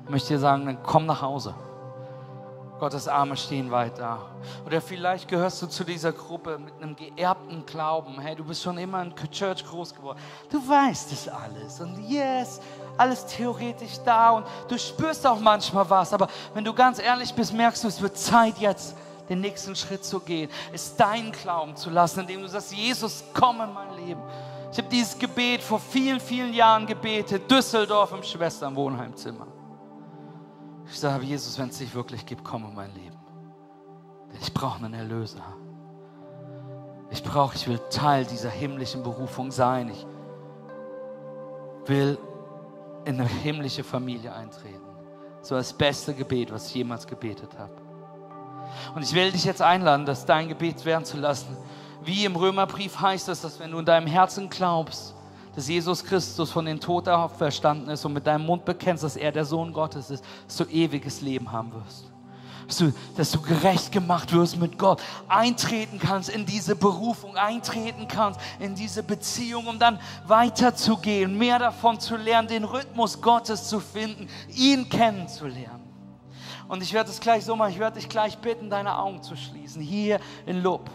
Ich möchte dir sagen, dann komm nach Hause. Gottes Arme stehen weit da. Oder vielleicht gehörst du zu dieser Gruppe mit einem geerbten Glauben. Hey, du bist schon immer in Church groß geworden. Du weißt es alles. Und yes, alles theoretisch da. Und du spürst auch manchmal was. Aber wenn du ganz ehrlich bist, merkst du, es wird Zeit jetzt, den nächsten Schritt zu gehen, ist dein Glauben zu lassen, indem du sagst, Jesus, komm in mein Leben. Ich habe dieses Gebet vor vielen, vielen Jahren gebetet, Düsseldorf im Schwesternwohnheimzimmer. Ich sage, Jesus, wenn es dich wirklich gibt, komm in mein Leben. Denn ich brauche einen Erlöser. Ich brauche, ich will Teil dieser himmlischen Berufung sein. Ich will in eine himmlische Familie eintreten. So das beste Gebet, was ich jemals gebetet habe. Und ich will dich jetzt einladen, das dein Gebet werden zu lassen. Wie im Römerbrief heißt es, dass wenn du in deinem Herzen glaubst, dass Jesus Christus von den Toten auferstanden ist und mit deinem Mund bekennst, dass er der Sohn Gottes ist, dass du ewiges Leben haben wirst dass du, dass du gerecht gemacht wirst mit Gott, eintreten kannst in diese Berufung, eintreten kannst in diese Beziehung, um dann weiterzugehen, mehr davon zu lernen, den Rhythmus Gottes zu finden, ihn kennenzulernen. Und ich werde es gleich so machen, ich werde dich gleich bitten, deine Augen zu schließen, hier in Lob.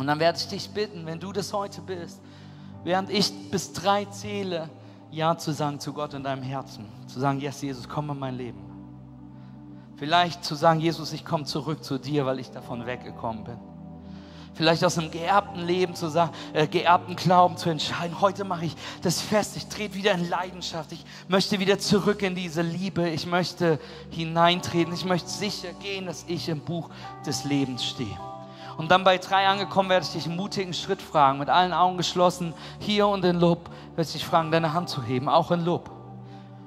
Und dann werde ich dich bitten, wenn du das heute bist, während ich bis drei zähle, Ja zu sagen zu Gott in deinem Herzen. Zu sagen, yes, Jesus, komm in mein Leben. Vielleicht zu sagen, Jesus, ich komme zurück zu dir, weil ich davon weggekommen bin. Vielleicht aus einem geerbten Leben zu sagen, äh, geerbten Glauben zu entscheiden. Heute mache ich das fest. Ich trete wieder in Leidenschaft. Ich möchte wieder zurück in diese Liebe. Ich möchte hineintreten. Ich möchte sicher gehen, dass ich im Buch des Lebens stehe. Und dann bei drei angekommen werde ich dich einen mutigen Schritt fragen, mit allen Augen geschlossen, hier und in Lob, werde ich dich fragen, deine Hand zu heben, auch in Lob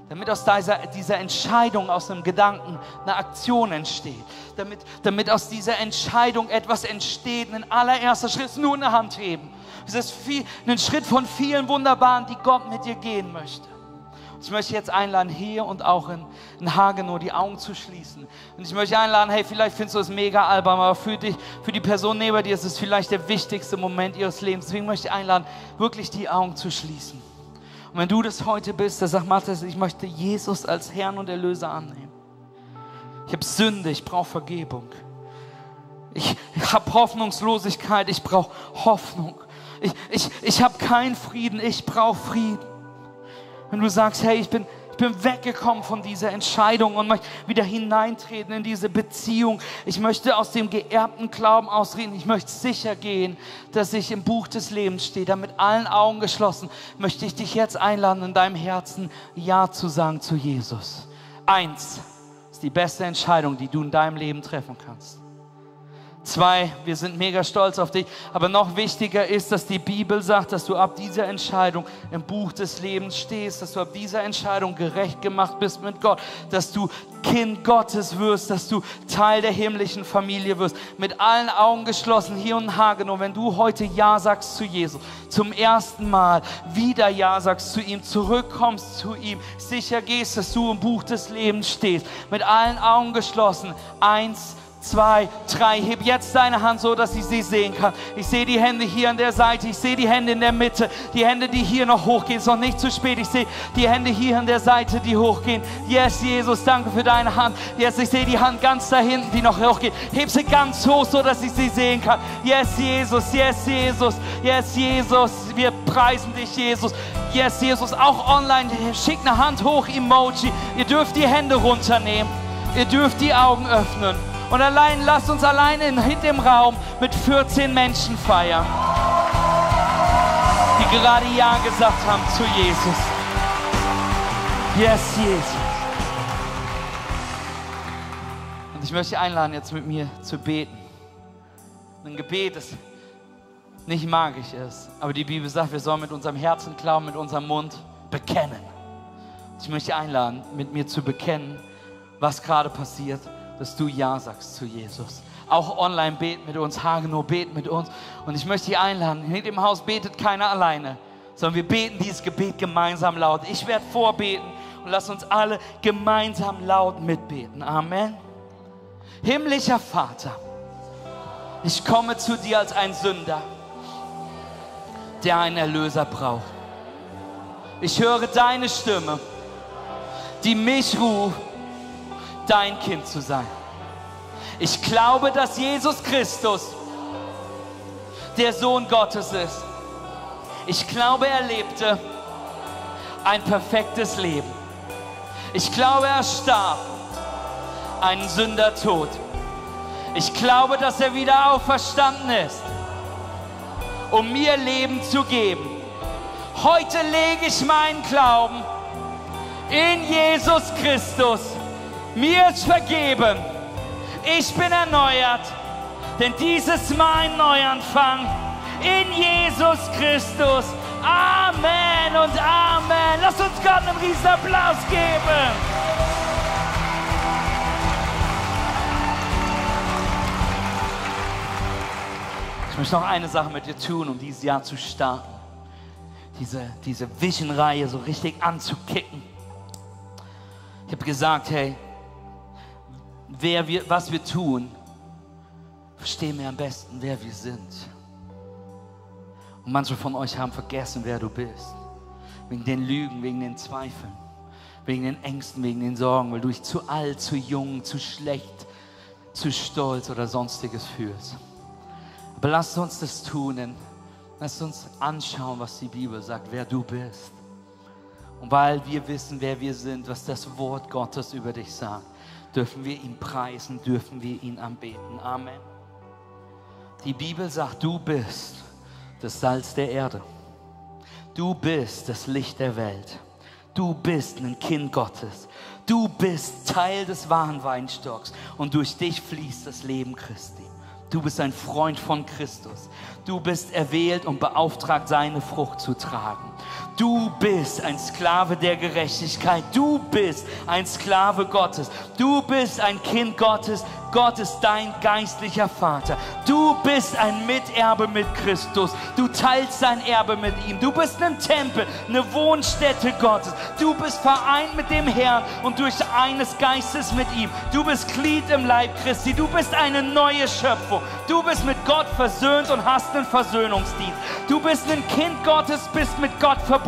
damit aus dieser, dieser Entscheidung, aus einem Gedanken eine Aktion entsteht, damit, damit aus dieser Entscheidung etwas entsteht. Ein allererster Schritt ist nur eine Hand heben. Es ist viel, ein Schritt von vielen Wunderbaren, die Gott mit dir gehen möchte. Ich möchte jetzt einladen, hier und auch in, in Hagenow die Augen zu schließen. Und ich möchte einladen, hey, vielleicht findest du es mega albern, aber für dich, für die Person neben dir ist es vielleicht der wichtigste Moment ihres Lebens. Deswegen möchte ich einladen, wirklich die Augen zu schließen. Und wenn du das heute bist, dann sag Matthias, ich möchte Jesus als Herrn und Erlöser annehmen. Ich habe Sünde, ich brauche Vergebung. Ich, habe Hoffnungslosigkeit, ich brauche Hoffnung. Ich, ich, ich habe keinen Frieden, ich brauche Frieden. Wenn du sagst, hey, ich bin, ich bin weggekommen von dieser Entscheidung und möchte wieder hineintreten in diese Beziehung. Ich möchte aus dem geerbten Glauben ausreden. Ich möchte sicher gehen, dass ich im Buch des Lebens stehe. Da mit allen Augen geschlossen möchte ich dich jetzt einladen, in deinem Herzen Ja zu sagen zu Jesus. Eins ist die beste Entscheidung, die du in deinem Leben treffen kannst. Zwei, wir sind mega stolz auf dich. Aber noch wichtiger ist, dass die Bibel sagt, dass du ab dieser Entscheidung im Buch des Lebens stehst, dass du ab dieser Entscheidung gerecht gemacht bist mit Gott, dass du Kind Gottes wirst, dass du Teil der himmlischen Familie wirst. Mit allen Augen geschlossen, hier und Hagenow, wenn du heute Ja sagst zu Jesus, zum ersten Mal wieder Ja sagst zu ihm, zurückkommst zu ihm, sicher gehst, dass du im Buch des Lebens stehst. Mit allen Augen geschlossen. Eins, zwei, drei. Heb jetzt deine Hand so, dass ich sie sehen kann. Ich sehe die Hände hier an der Seite. Ich sehe die Hände in der Mitte. Die Hände, die hier noch hochgehen. Es ist noch nicht zu spät. Ich sehe die Hände hier an der Seite, die hochgehen. Yes, Jesus, danke für deine Hand. Yes, ich sehe die Hand ganz da hinten, die noch hochgeht. Heb sie ganz hoch, so dass ich sie sehen kann. Yes, Jesus. Yes, Jesus. Yes, Jesus. Wir preisen dich, Jesus. Yes, Jesus. Auch online. Schick eine Hand hoch, Emoji. Ihr dürft die Hände runternehmen. Ihr dürft die Augen öffnen. Und allein, lasst uns allein in, in dem Raum mit 14 Menschen feiern, die gerade Ja gesagt haben zu Jesus. Yes, Jesus. Und ich möchte einladen, jetzt mit mir zu beten. Ein Gebet, das nicht magisch ist, aber die Bibel sagt, wir sollen mit unserem Herzen glauben, mit unserem Mund bekennen. Ich möchte einladen, mit mir zu bekennen, was gerade passiert dass du Ja sagst zu Jesus. Auch online bet mit uns, Hagenow bet mit uns. Und ich möchte dich einladen, in dem Haus betet keiner alleine, sondern wir beten dieses Gebet gemeinsam laut. Ich werde vorbeten und lass uns alle gemeinsam laut mitbeten. Amen. Himmlischer Vater, ich komme zu dir als ein Sünder, der einen Erlöser braucht. Ich höre deine Stimme, die mich ruft dein Kind zu sein. Ich glaube, dass Jesus Christus der Sohn Gottes ist. Ich glaube, er lebte ein perfektes Leben. Ich glaube, er starb einen Sündertod. Ich glaube, dass er wieder auferstanden ist, um mir Leben zu geben. Heute lege ich meinen Glauben in Jesus Christus. Mir ist vergeben. Ich bin erneuert, denn dies ist mein Neuanfang in Jesus Christus. Amen und Amen. Lass uns Gott einen riesen Applaus geben. Ich möchte noch eine Sache mit dir tun, um dieses Jahr zu starten. Diese, diese Vision-Reihe so richtig anzukicken. Ich habe gesagt, hey, wer wir, was wir tun, verstehen wir am besten, wer wir sind. Und manche von euch haben vergessen, wer du bist. Wegen den Lügen, wegen den Zweifeln, wegen den Ängsten, wegen den Sorgen, weil du dich zu alt, zu jung, zu schlecht, zu stolz oder sonstiges fühlst. Aber lasst uns das tun, denn lasst uns anschauen, was die Bibel sagt, wer du bist. Und weil wir wissen, wer wir sind, was das Wort Gottes über dich sagt, dürfen wir ihn preisen, dürfen wir ihn anbeten. Amen. Die Bibel sagt, du bist das Salz der Erde. Du bist das Licht der Welt. Du bist ein Kind Gottes. Du bist Teil des wahren Weinstocks und durch dich fließt das Leben Christi. Du bist ein Freund von Christus. Du bist erwählt und beauftragt, seine Frucht zu tragen. Du bist ein Sklave der Gerechtigkeit. Du bist ein Sklave Gottes. Du bist ein Kind Gottes. Gott ist dein geistlicher Vater. Du bist ein Miterbe mit Christus. Du teilst sein Erbe mit ihm. Du bist ein Tempel, eine Wohnstätte Gottes. Du bist vereint mit dem Herrn und durch eines Geistes mit ihm. Du bist Glied im Leib Christi. Du bist eine neue Schöpfung. Du bist mit Gott versöhnt und hast einen Versöhnungsdienst. Du bist ein Kind Gottes, bist mit Gott verbunden.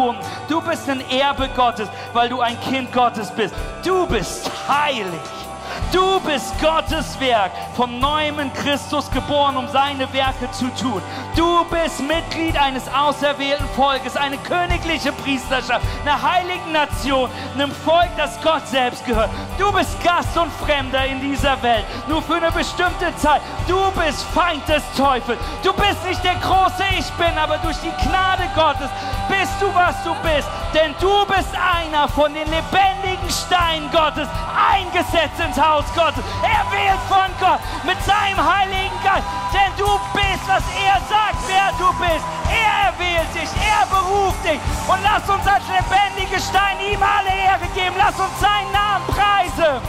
Du bist ein Erbe Gottes, weil du ein Kind Gottes bist. Du bist heilig. Du bist Gottes Werk, vom Neuem in Christus geboren, um seine Werke zu tun. Du bist Mitglied eines auserwählten Volkes, eine königliche Priesterschaft, einer heiligen Nation, einem Volk, das Gott selbst gehört. Du bist Gast und Fremder in dieser Welt, nur für eine bestimmte Zeit. Du bist Feind des Teufels. Du bist nicht der große Ich bin, aber durch die Gnade Gottes bist du, was du bist. Denn du bist einer von den lebendigen Steinen Gottes, eingesetzt ins Haus aus Gottes, erwählt von Gott mit seinem Heiligen Geist. Denn du bist, was er sagt, wer du bist. Er erwählt dich, er beruft dich. Und lass uns als lebendige Stein ihm alle Ehre geben. Lass uns seinen Namen preisen.